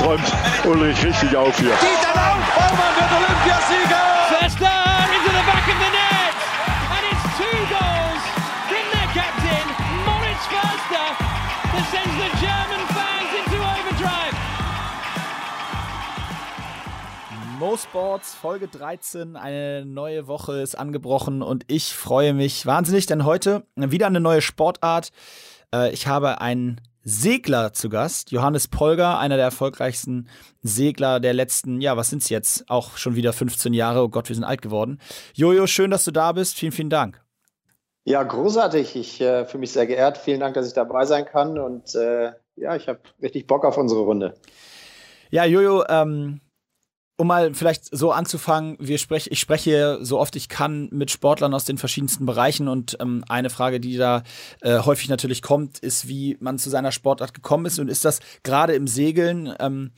träumt Ulrich richtig auf hier. Dieter Lauf, Baumann wird Olympiasieger! Förster into the back of the net! And it's two goals from their captain, Moritz Förster, that sends the German fans into overdrive. Mo Sports Folge 13, eine neue Woche ist angebrochen und ich freue mich wahnsinnig, denn heute wieder eine neue Sportart. Äh, ich habe einen Segler zu Gast, Johannes Polger, einer der erfolgreichsten Segler der letzten, ja, was sind's jetzt? Auch schon wieder 15 Jahre. Oh Gott, wir sind alt geworden. Jojo, schön, dass du da bist. Vielen, vielen Dank. Ja, großartig. Ich äh, fühle mich sehr geehrt. Vielen Dank, dass ich dabei sein kann. Und äh, ja, ich habe richtig Bock auf unsere Runde. Ja, Jojo, ähm, um mal vielleicht so anzufangen, wir sprech, ich spreche so oft ich kann mit Sportlern aus den verschiedensten Bereichen und ähm, eine Frage, die da äh, häufig natürlich kommt, ist, wie man zu seiner Sportart gekommen ist und ist das gerade im Segeln ähm,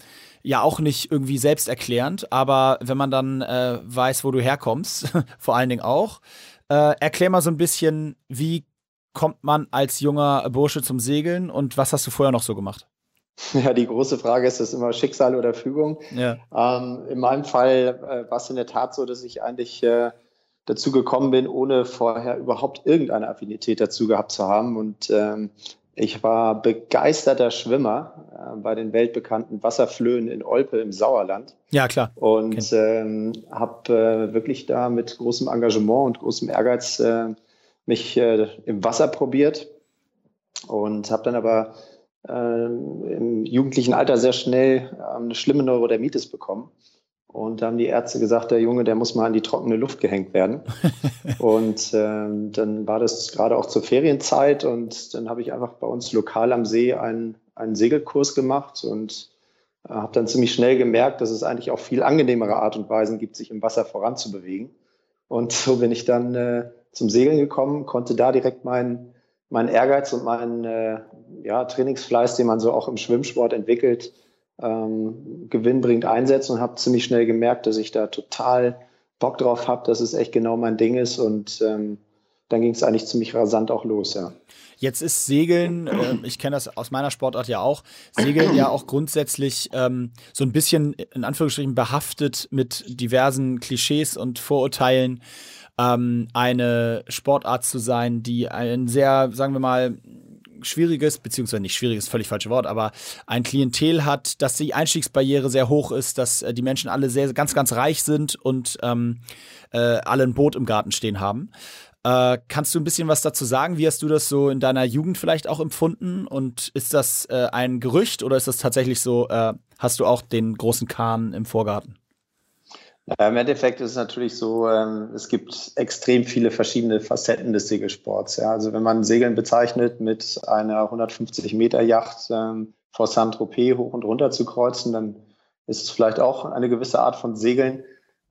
ja auch nicht irgendwie selbsterklärend, aber wenn man dann äh, weiß, wo du herkommst, vor allen Dingen auch, äh, erklär mal so ein bisschen, wie kommt man als junger Bursche zum Segeln und was hast du vorher noch so gemacht? Ja, die große Frage ist, ist immer Schicksal oder Fügung. Ja. Ähm, in meinem Fall äh, war es in der Tat so, dass ich eigentlich äh, dazu gekommen bin, ohne vorher überhaupt irgendeine Affinität dazu gehabt zu haben. Und ähm, ich war begeisterter Schwimmer äh, bei den weltbekannten Wasserflöhen in Olpe im Sauerland. Ja, klar. Und okay. ähm, habe äh, wirklich da mit großem Engagement und großem Ehrgeiz äh, mich äh, im Wasser probiert und habe dann aber ähm, im jugendlichen Alter sehr schnell ähm, eine schlimme Neurodermitis bekommen. Und da haben die Ärzte gesagt, der Junge, der muss mal in die trockene Luft gehängt werden. und ähm, dann war das gerade auch zur Ferienzeit und dann habe ich einfach bei uns lokal am See einen, einen Segelkurs gemacht und äh, habe dann ziemlich schnell gemerkt, dass es eigentlich auch viel angenehmere Art und Weisen gibt, sich im Wasser voranzubewegen. Und so bin ich dann äh, zum Segeln gekommen, konnte da direkt meinen mein Ehrgeiz und mein äh, ja, Trainingsfleiß, den man so auch im Schwimmsport entwickelt, ähm, gewinnbringend einsetzen und habe ziemlich schnell gemerkt, dass ich da total Bock drauf habe, dass es echt genau mein Ding ist und ähm, dann ging es eigentlich ziemlich rasant auch los, ja. Jetzt ist Segeln, äh, ich kenne das aus meiner Sportart ja auch, Segeln ja auch grundsätzlich ähm, so ein bisschen in Anführungsstrichen behaftet mit diversen Klischees und Vorurteilen ähm, eine Sportart zu sein, die ein sehr, sagen wir mal, schwieriges, beziehungsweise nicht schwieriges, völlig falsche Wort, aber ein Klientel hat, dass die Einstiegsbarriere sehr hoch ist, dass äh, die Menschen alle sehr, ganz, ganz reich sind und ähm, äh, alle ein Boot im Garten stehen haben. Äh, kannst du ein bisschen was dazu sagen? Wie hast du das so in deiner Jugend vielleicht auch empfunden? Und ist das äh, ein Gerücht oder ist das tatsächlich so, äh, hast du auch den großen Kahn im Vorgarten? Ja, Im Endeffekt ist es natürlich so, ähm, es gibt extrem viele verschiedene Facetten des Segelsports. Ja. Also wenn man Segeln bezeichnet, mit einer 150 Meter Yacht ähm, vor Saint-Tropez hoch und runter zu kreuzen, dann ist es vielleicht auch eine gewisse Art von Segeln.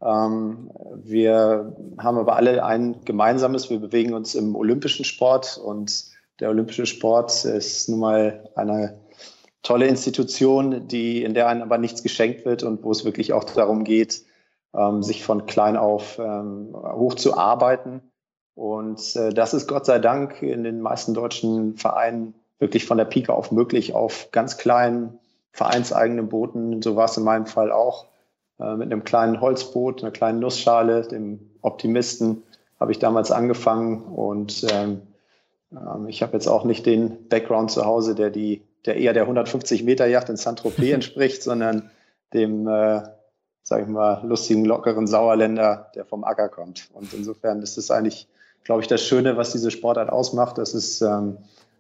Ähm, wir haben aber alle ein gemeinsames, wir bewegen uns im olympischen Sport und der olympische Sport ist nun mal eine tolle Institution, die, in der einem aber nichts geschenkt wird und wo es wirklich auch darum geht, ähm, sich von klein auf ähm, hoch zu arbeiten. Und äh, das ist Gott sei Dank in den meisten deutschen Vereinen wirklich von der Pike auf möglich, auf ganz kleinen vereinseigenen Booten. So war es in meinem Fall auch. Äh, mit einem kleinen Holzboot, einer kleinen Nussschale, dem Optimisten, habe ich damals angefangen. Und ähm, ähm ich habe jetzt auch nicht den Background zu Hause, der die, der eher der 150 Meter Yacht in Saint-Tropez entspricht, sondern dem äh, sage ich mal, lustigen, lockeren Sauerländer, der vom Acker kommt. Und insofern ist es eigentlich, glaube ich, das Schöne, was diese Sportart ausmacht, dass es ähm,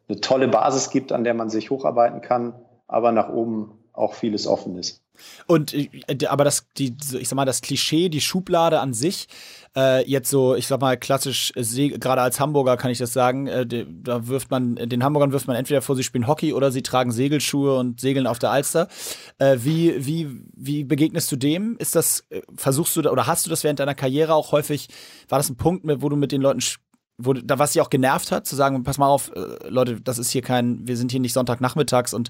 eine tolle Basis gibt, an der man sich hocharbeiten kann, aber nach oben auch vieles offen ist. Und äh, aber das, die, ich sag mal, das Klischee, die Schublade an sich, äh, jetzt so, ich sag mal, klassisch, äh, gerade als Hamburger kann ich das sagen, äh, da wirft man, den Hamburgern wirft man entweder vor, sie spielen Hockey oder sie tragen Segelschuhe und segeln auf der Alster. Äh, wie, wie, wie begegnest du dem? Ist das, äh, versuchst du oder hast du das während deiner Karriere auch häufig, war das ein Punkt, wo du mit den Leuten wo, da, was sie auch genervt hat, zu sagen, pass mal auf, äh, Leute, das ist hier kein, wir sind hier nicht Sonntagnachmittags und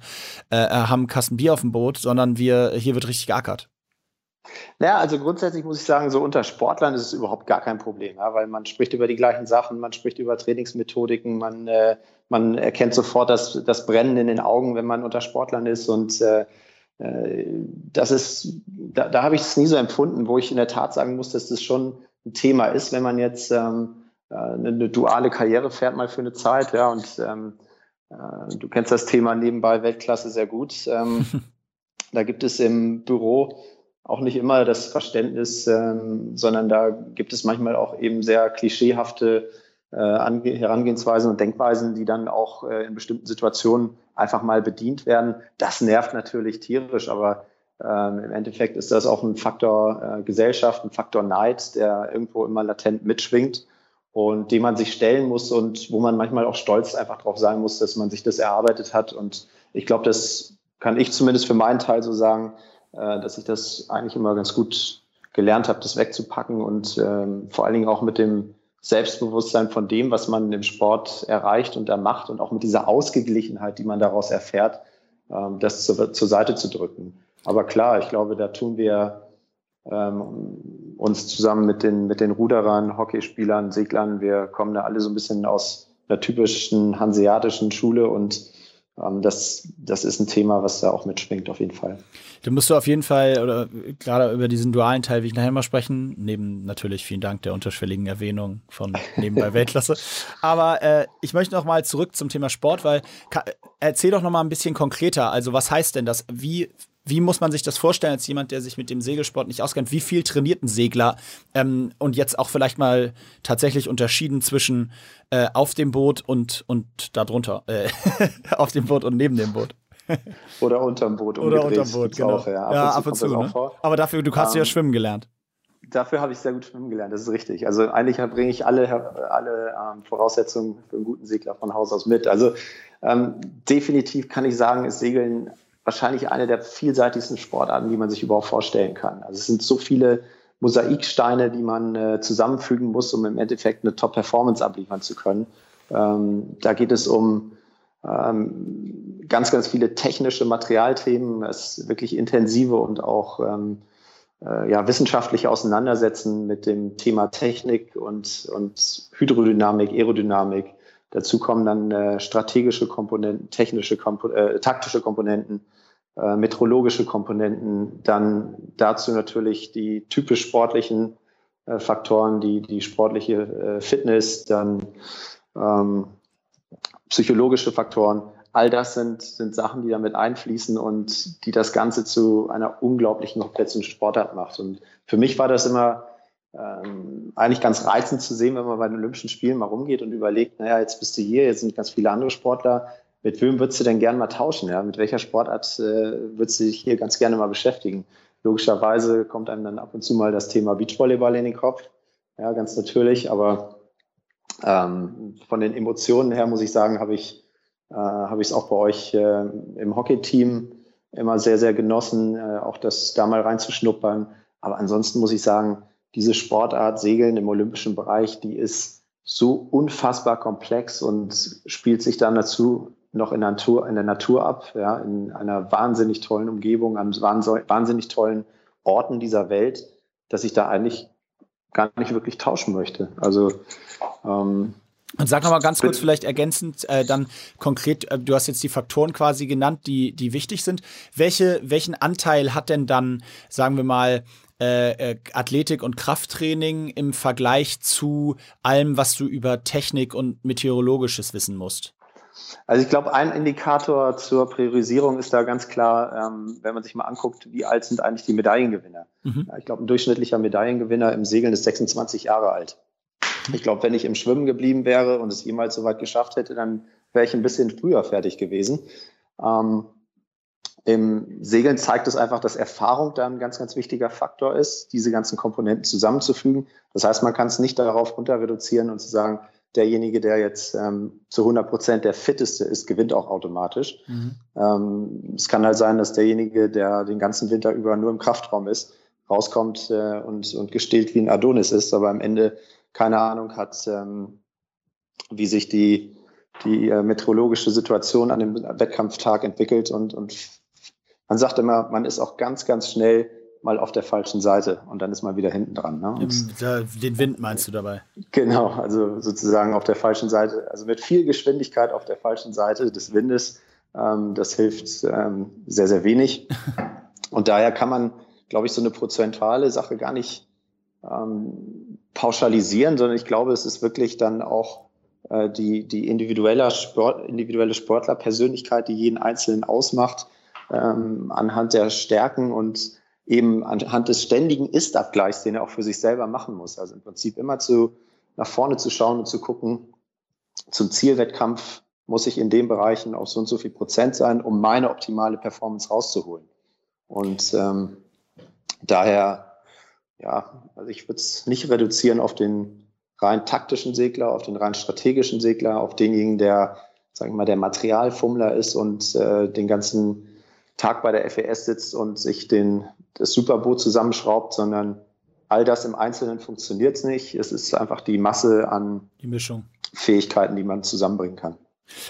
äh, haben einen Kasten Bier auf dem Boot, sondern wir, hier wird richtig geackert. Naja, also grundsätzlich muss ich sagen, so unter Sportlern ist es überhaupt gar kein Problem, ja, weil man spricht über die gleichen Sachen, man spricht über Trainingsmethodiken, man, äh, man erkennt sofort das, das Brennen in den Augen, wenn man unter Sportlern ist und äh, äh, das ist, da, da habe ich es nie so empfunden, wo ich in der Tat sagen muss, dass das schon ein Thema ist, wenn man jetzt ähm, äh, eine, eine, duale Karriere fährt mal für eine Zeit, ja, und ähm, äh, du kennst das Thema nebenbei Weltklasse sehr gut. Ähm, da gibt es im Büro auch nicht immer das Verständnis, ähm, sondern da gibt es manchmal auch eben sehr klischeehafte äh, Herangehensweisen und Denkweisen, die dann auch äh, in bestimmten Situationen einfach mal bedient werden. Das nervt natürlich tierisch, aber ähm, im Endeffekt ist das auch ein Faktor äh, Gesellschaft, ein Faktor Neid, der irgendwo immer latent mitschwingt und dem man sich stellen muss und wo man manchmal auch stolz einfach drauf sein muss, dass man sich das erarbeitet hat. Und ich glaube, das kann ich zumindest für meinen Teil so sagen, äh, dass ich das eigentlich immer ganz gut gelernt habe, das wegzupacken und ähm, vor allen Dingen auch mit dem Selbstbewusstsein von dem, was man im Sport erreicht und da macht und auch mit dieser Ausgeglichenheit, die man daraus erfährt, ähm, das zur, zur Seite zu drücken. Aber klar, ich glaube, da tun wir ähm, uns zusammen mit den, mit den Ruderern, Hockeyspielern, Seglern, wir kommen da alle so ein bisschen aus einer typischen hanseatischen Schule und ähm, das, das ist ein Thema, was da auch mitschwingt, auf jeden Fall. Du musst du auf jeden Fall, oder gerade über diesen dualen Teil will ich nachher mal sprechen, neben natürlich vielen Dank der unterschwelligen Erwähnung von nebenbei Weltklasse. Aber äh, ich möchte noch mal zurück zum Thema Sport, weil erzähl doch noch mal ein bisschen konkreter. Also was heißt denn das? Wie wie muss man sich das vorstellen als jemand, der sich mit dem Segelsport nicht auskennt? Wie viel trainiert ein Segler? Ähm, und jetzt auch vielleicht mal tatsächlich unterschieden zwischen äh, auf dem Boot und, und darunter. Äh, auf dem Boot und neben dem Boot. Oder unterm Boot. Oder unterm Boot, genau. Auch, ja, ab ja, ab und zu. Ne? Aber dafür, du hast um, ja ähm, schwimmen gelernt. Dafür habe ich sehr gut schwimmen gelernt, das ist richtig. Also eigentlich bringe ich alle, alle ähm, Voraussetzungen für einen guten Segler von Haus aus mit. Also ähm, definitiv kann ich sagen, ist Segeln wahrscheinlich eine der vielseitigsten Sportarten, die man sich überhaupt vorstellen kann. Also es sind so viele Mosaiksteine, die man äh, zusammenfügen muss, um im Endeffekt eine Top-Performance abliefern zu können. Ähm, da geht es um ähm, ganz, ganz viele technische Materialthemen, es wirklich intensive und auch ähm, äh, ja, wissenschaftliche Auseinandersetzen mit dem Thema Technik und, und Hydrodynamik, Aerodynamik. Dazu kommen dann äh, strategische Komponenten, technische, Kompo äh, taktische Komponenten, äh, meteorologische Komponenten, dann dazu natürlich die typisch sportlichen äh, Faktoren, die, die sportliche äh, Fitness, dann ähm, psychologische Faktoren. All das sind, sind Sachen, die damit einfließen und die das Ganze zu einer unglaublichen komplexen Sportart macht. Und für mich war das immer ähm, eigentlich ganz reizend zu sehen, wenn man bei den Olympischen Spielen mal rumgeht und überlegt, naja, jetzt bist du hier, jetzt sind ganz viele andere Sportler. Mit wem würdest du denn gerne mal tauschen? Ja? Mit welcher Sportart äh, würdest du dich hier ganz gerne mal beschäftigen? Logischerweise kommt einem dann ab und zu mal das Thema Beachvolleyball in den Kopf. Ja, ganz natürlich. Aber ähm, von den Emotionen her muss ich sagen, habe ich äh, habe ich es auch bei euch äh, im Hockey-Team immer sehr, sehr genossen, äh, auch das da mal reinzuschnuppern. Aber ansonsten muss ich sagen, diese Sportart Segeln im olympischen Bereich, die ist so unfassbar komplex und spielt sich dann dazu noch in der Natur, in der Natur ab, ja, in einer wahnsinnig tollen Umgebung, an wahnsinnig tollen Orten dieser Welt, dass ich da eigentlich gar nicht wirklich tauschen möchte. Also ähm, und sag noch mal ganz kurz vielleicht ergänzend äh, dann konkret, äh, du hast jetzt die Faktoren quasi genannt, die, die wichtig sind. Welche, welchen Anteil hat denn dann, sagen wir mal, äh, äh, Athletik und Krafttraining im Vergleich zu allem, was du über Technik und Meteorologisches wissen musst? Also ich glaube, ein Indikator zur Priorisierung ist da ganz klar, ähm, wenn man sich mal anguckt, wie alt sind eigentlich die Medaillengewinner. Mhm. Ja, ich glaube, ein durchschnittlicher Medaillengewinner im Segeln ist 26 Jahre alt. Ich glaube, wenn ich im Schwimmen geblieben wäre und es jemals so weit geschafft hätte, dann wäre ich ein bisschen früher fertig gewesen. Ähm, im Segeln zeigt es einfach, dass Erfahrung da ein ganz, ganz wichtiger Faktor ist, diese ganzen Komponenten zusammenzufügen. Das heißt, man kann es nicht darauf runter reduzieren und zu sagen, derjenige, der jetzt ähm, zu 100 Prozent der fitteste ist, gewinnt auch automatisch. Mhm. Ähm, es kann halt sein, dass derjenige, der den ganzen Winter über nur im Kraftraum ist, rauskommt äh, und, und gestillt wie ein Adonis ist, aber am Ende keine Ahnung hat, ähm, wie sich die, die äh, meteorologische Situation an dem Wettkampftag entwickelt und, und man sagt immer, man ist auch ganz, ganz schnell mal auf der falschen Seite und dann ist man wieder hinten dran. Ne? Den Wind meinst du dabei? Genau, also sozusagen auf der falschen Seite, also mit viel Geschwindigkeit auf der falschen Seite des Windes Ähm, das hilft ähm, sehr, sehr wenig. Und daher kann man, glaube ich, so eine prozentuale Sache gar nicht ähm, pauschalisieren, sondern ich glaube, es ist wirklich dann auch äh, die, die individuelle, Sport, individuelle Sportlerpersönlichkeit, die jeden Einzelnen ausmacht, ähm, anhand der Stärken und eben anhand des ständigen Ist-Abgleichs, den er auch für sich selber machen muss. Also im Prinzip immer zu, nach vorne zu schauen und zu gucken, zum Zielwettkampf muss ich in den Bereichen auf so und so viel Prozent sein, um meine optimale Performance rauszuholen. Und ähm, daher, ja, also ich würde es nicht reduzieren auf den rein taktischen Segler, auf den rein strategischen Segler, auf denjenigen, der, sagen wir mal, der Materialfummler ist und äh, den ganzen Tag bei der FES sitzt und sich den, das Superboot zusammenschraubt, sondern all das im Einzelnen funktioniert nicht. Es ist einfach die Masse an die Mischung. Fähigkeiten, die man zusammenbringen kann.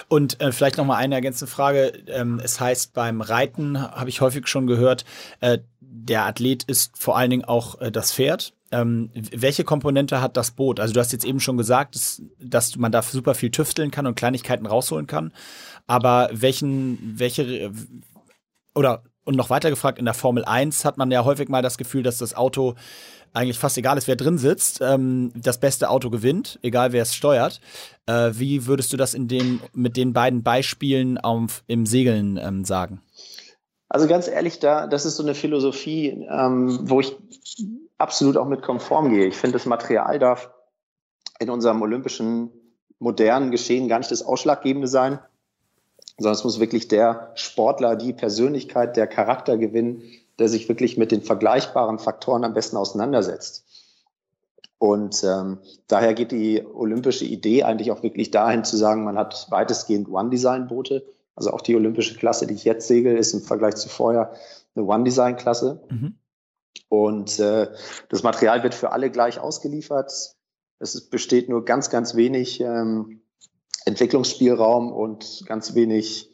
Und äh, vielleicht noch mal eine ergänzende Frage. Ähm, es heißt beim Reiten habe ich häufig schon gehört, äh, der Athlet ist vor allen Dingen auch äh, das Pferd. Ähm, welche Komponente hat das Boot? Also du hast jetzt eben schon gesagt, dass, dass man da super viel tüfteln kann und Kleinigkeiten rausholen kann. Aber welchen, welche oder und noch weiter gefragt, in der Formel 1 hat man ja häufig mal das Gefühl, dass das Auto eigentlich fast egal ist, wer drin sitzt, ähm, das beste Auto gewinnt, egal wer es steuert. Äh, wie würdest du das in dem, mit den beiden Beispielen auf, im Segeln ähm, sagen? Also ganz ehrlich, da, das ist so eine Philosophie, ähm, wo ich absolut auch mit konform gehe. Ich finde, das Material darf in unserem olympischen modernen Geschehen gar nicht das Ausschlaggebende sein, sondern es muss wirklich der Sportler, die Persönlichkeit, der Charakter gewinnen, der sich wirklich mit den vergleichbaren Faktoren am besten auseinandersetzt. Und ähm, daher geht die olympische Idee eigentlich auch wirklich dahin zu sagen, man hat weitestgehend One-Design-Boote. Also auch die olympische Klasse, die ich jetzt segel, ist im Vergleich zu vorher eine One-Design-Klasse. Mhm. Und äh, das Material wird für alle gleich ausgeliefert. Es besteht nur ganz, ganz wenig ähm, Entwicklungsspielraum und ganz wenig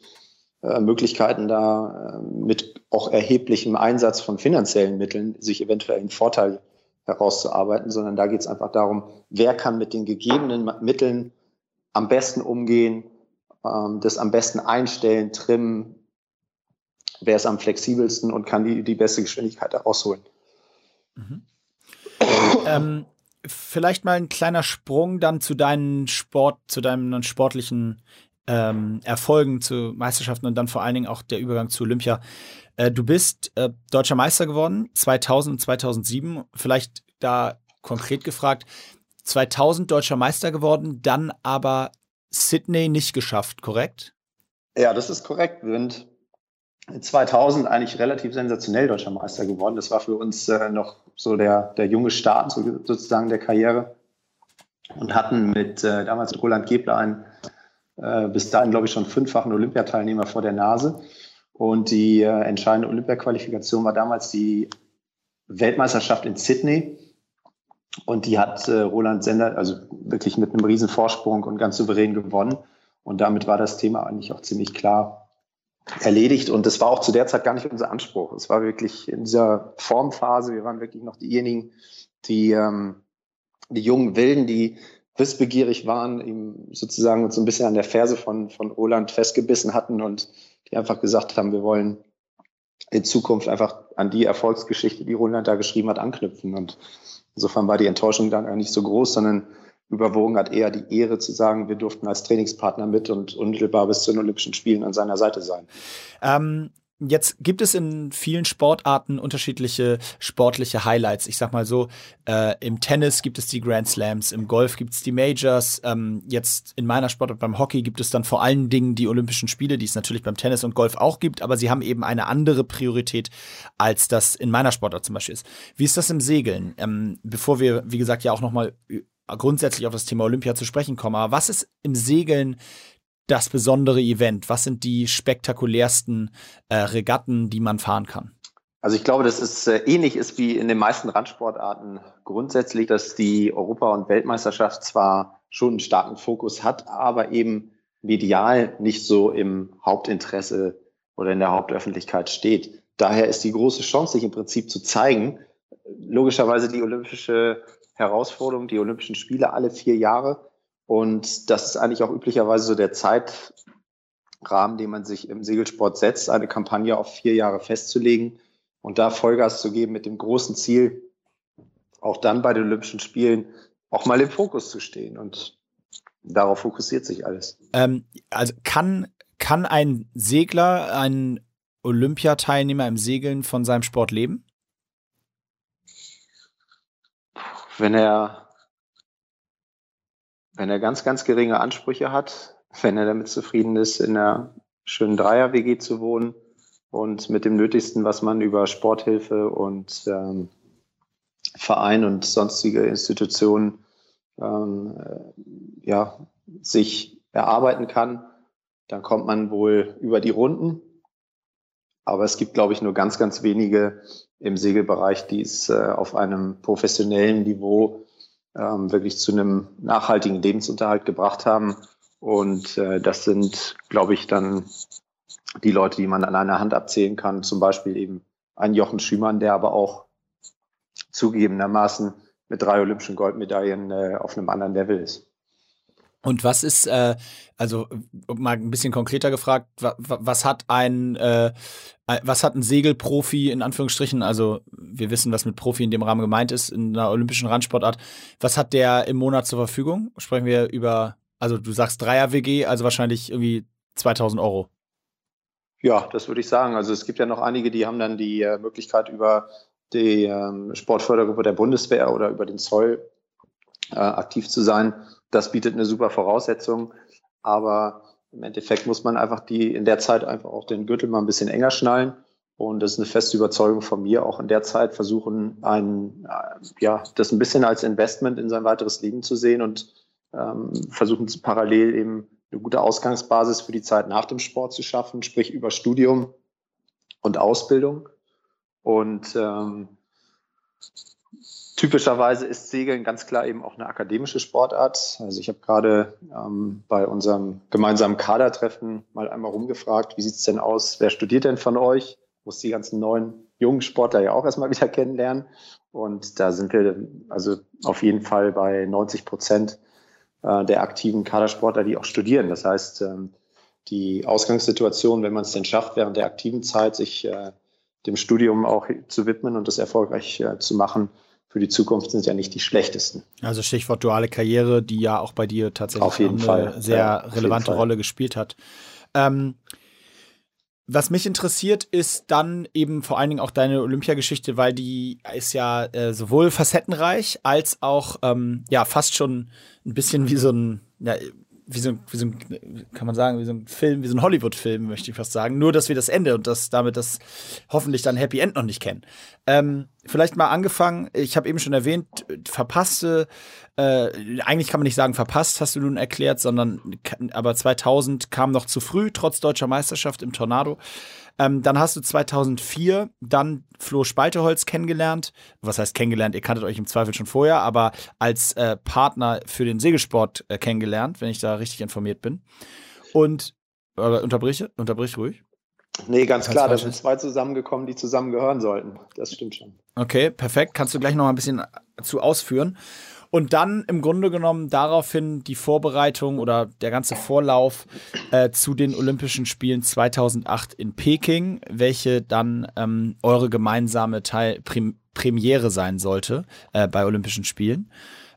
äh, Möglichkeiten, da äh, mit auch erheblichem Einsatz von finanziellen Mitteln sich eventuell einen Vorteil herauszuarbeiten, sondern da geht es einfach darum, wer kann mit den gegebenen Mitteln am besten umgehen, ähm, das am besten einstellen, trimmen, wer ist am flexibelsten und kann die, die beste Geschwindigkeit herausholen. Mhm. ähm, vielleicht mal ein kleiner Sprung dann zu deinen Sport, zu deinen sportlichen ähm, Erfolgen zu Meisterschaften und dann vor allen Dingen auch der Übergang zu Olympia. Äh, du bist äh, deutscher Meister geworden, 2000 und 2007. Vielleicht da konkret gefragt, 2000 deutscher Meister geworden, dann aber Sydney nicht geschafft, korrekt? Ja, das ist korrekt. Wir sind 2000 eigentlich relativ sensationell deutscher Meister geworden. Das war für uns äh, noch so der, der junge Start so, sozusagen der Karriere und hatten mit äh, damals Roland Gebler einen äh, bis dahin, glaube ich, schon fünffachen Olympiateilnehmer vor der Nase. Und die äh, entscheidende Olympiaqualifikation war damals die Weltmeisterschaft in Sydney. Und die hat äh, Roland Sender also wirklich mit einem riesen Vorsprung und ganz souverän gewonnen. Und damit war das Thema eigentlich auch ziemlich klar erledigt. Und das war auch zu der Zeit gar nicht unser Anspruch. Es war wirklich in dieser Formphase, wir waren wirklich noch diejenigen, die, ähm, die jungen Wilden, die wissbegierig waren, ihm sozusagen uns so ein bisschen an der Ferse von, von Roland festgebissen hatten und die einfach gesagt haben, wir wollen in Zukunft einfach an die Erfolgsgeschichte, die Roland da geschrieben hat, anknüpfen. Und insofern war die Enttäuschung dann gar nicht so groß, sondern überwogen hat eher die Ehre zu sagen, wir durften als Trainingspartner mit und unmittelbar bis zu den Olympischen Spielen an seiner Seite sein. Ähm, Jetzt gibt es in vielen Sportarten unterschiedliche sportliche Highlights. Ich sag mal so, äh, im Tennis gibt es die Grand Slams, im Golf gibt es die Majors. Ähm, jetzt in meiner Sportart beim Hockey gibt es dann vor allen Dingen die Olympischen Spiele, die es natürlich beim Tennis und Golf auch gibt, aber sie haben eben eine andere Priorität, als das in meiner Sportart zum Beispiel ist. Wie ist das im Segeln? Ähm, bevor wir, wie gesagt, ja auch nochmal grundsätzlich auf das Thema Olympia zu sprechen kommen, aber was ist im Segeln das besondere Event? Was sind die spektakulärsten äh, Regatten, die man fahren kann? Also ich glaube, dass es äh, ähnlich ist wie in den meisten Randsportarten grundsätzlich, dass die Europa- und Weltmeisterschaft zwar schon einen starken Fokus hat, aber eben medial nicht so im Hauptinteresse oder in der Hauptöffentlichkeit steht. Daher ist die große Chance, sich im Prinzip zu zeigen, logischerweise die olympische Herausforderung, die Olympischen Spiele alle vier Jahre und das ist eigentlich auch üblicherweise so der Zeit, Rahmen, den man sich im Segelsport setzt, eine Kampagne auf vier Jahre festzulegen und da Vollgas zu geben mit dem großen Ziel, auch dann bei den Olympischen Spielen auch mal im Fokus zu stehen. Und darauf fokussiert sich alles. Ähm, also kann, kann ein Segler, ein Olympiateilnehmer im Segeln von seinem Sport leben? Wenn er, wenn er ganz, ganz geringe Ansprüche hat, wenn er damit zufrieden ist, in einer schönen Dreier-WG zu wohnen und mit dem Nötigsten, was man über Sporthilfe und ähm, Verein und sonstige Institutionen ähm, äh, ja, sich erarbeiten kann, dann kommt man wohl über die Runden. Aber es gibt, glaube ich, nur ganz, ganz wenige im Segelbereich, die es äh, auf einem professionellen Niveau ähm, wirklich zu einem nachhaltigen Lebensunterhalt gebracht haben. Und äh, das sind, glaube ich, dann die Leute, die man an einer Hand abzählen kann. Zum Beispiel eben ein Jochen Schümann, der aber auch zugegebenermaßen mit drei olympischen Goldmedaillen äh, auf einem anderen Level ist. Und was ist, äh, also mal ein bisschen konkreter gefragt, was, was hat ein, äh, was hat ein Segelprofi in Anführungsstrichen, also wir wissen, was mit Profi in dem Rahmen gemeint ist, in einer olympischen Randsportart, was hat der im Monat zur Verfügung? Sprechen wir über, also du sagst Dreier-WG, also wahrscheinlich irgendwie 2000 Euro. Ja, das würde ich sagen. Also es gibt ja noch einige, die haben dann die äh, Möglichkeit über die ähm, Sportfördergruppe der Bundeswehr oder über den Zoll äh, aktiv zu sein. Das bietet eine super Voraussetzung. Aber im Endeffekt muss man einfach die in der Zeit einfach auch den Gürtel mal ein bisschen enger schnallen. Und das ist eine feste Überzeugung von mir, auch in der Zeit versuchen, ein, äh, ja, das ein bisschen als Investment in sein weiteres Leben zu sehen und ähm, versuchen parallel eben eine gute Ausgangsbasis für die Zeit nach dem Sport zu schaffen, sprich über Studium und Ausbildung. Und ähm, typischerweise ist Segeln ganz klar eben auch eine akademische Sportart. Also ich habe gerade ähm, bei unserem gemeinsamen Kadertreffen mal einmal rumgefragt, wie sieht es denn aus, wer studiert denn von euch? Muss die ganzen neuen jungen Sportler ja auch erstmal wieder kennenlernen. Und da sind wir also auf jeden Fall bei 90 Prozent äh, der aktiven Kadersportler, die auch studieren. Das heißt, ähm, die Ausgangssituation, wenn man es denn schafft, während der aktiven Zeit sich äh, dem Studium auch zu widmen und das erfolgreich äh, zu machen, für die Zukunft sind ja nicht die schlechtesten. Also Stichwort duale Karriere, die ja auch bei dir tatsächlich auf jeden eine Fall. sehr ja, relevante Rolle gespielt hat. Ähm, was mich interessiert, ist dann eben vor allen Dingen auch deine Olympiageschichte, weil die ist ja äh, sowohl facettenreich als auch ähm, ja fast schon ein bisschen wie so ein ja, wie so, wie so ein, kann man sagen, wie so ein Film, wie so ein Hollywood-Film, möchte ich fast sagen. Nur, dass wir das Ende und das damit das hoffentlich dann Happy End noch nicht kennen. Ähm, vielleicht mal angefangen, ich habe eben schon erwähnt, verpasste, äh, eigentlich kann man nicht sagen verpasst, hast du nun erklärt, sondern aber 2000 kam noch zu früh, trotz deutscher Meisterschaft im Tornado. Ähm, dann hast du 2004 dann Flo Spalteholz kennengelernt. Was heißt kennengelernt? Ihr kanntet euch im Zweifel schon vorher, aber als äh, Partner für den Segelsport äh, kennengelernt, wenn ich da richtig informiert bin. Und äh, unterbrich, unterbrich ruhig. Nee, ganz klar, da sind zwei zusammengekommen, die zusammengehören sollten. Das stimmt schon. Okay, perfekt. Kannst du gleich noch mal ein bisschen zu ausführen. Und dann im Grunde genommen daraufhin die Vorbereitung oder der ganze Vorlauf äh, zu den Olympischen Spielen 2008 in Peking, welche dann ähm, eure gemeinsame Teil Prim Premiere sein sollte äh, bei Olympischen Spielen.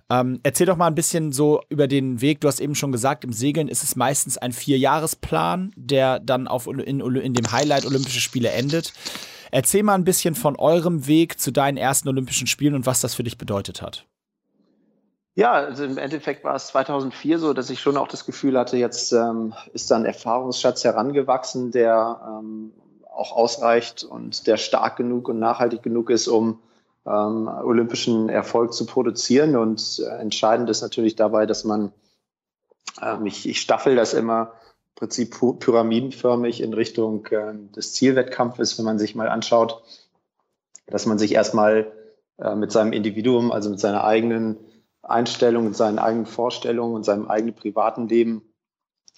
Ähm, erzähl doch mal ein bisschen so über den Weg. Du hast eben schon gesagt, im Segeln ist es meistens ein Vierjahresplan, der dann auf, in, in dem Highlight Olympische Spiele endet. Erzähl mal ein bisschen von eurem Weg zu deinen ersten Olympischen Spielen und was das für dich bedeutet hat. Ja, also im Endeffekt war es 2004 so, dass ich schon auch das Gefühl hatte, jetzt ähm, ist da ein Erfahrungsschatz herangewachsen, der ähm, auch ausreicht und der stark genug und nachhaltig genug ist, um ähm, olympischen Erfolg zu produzieren. Und äh, entscheidend ist natürlich dabei, dass man, ähm, ich, ich staffel das immer im Prinzip pyramidenförmig in Richtung äh, des Zielwettkampfes, wenn man sich mal anschaut, dass man sich erstmal äh, mit seinem Individuum, also mit seiner eigenen Einstellungen, mit seinen eigenen Vorstellungen und seinem eigenen privaten Leben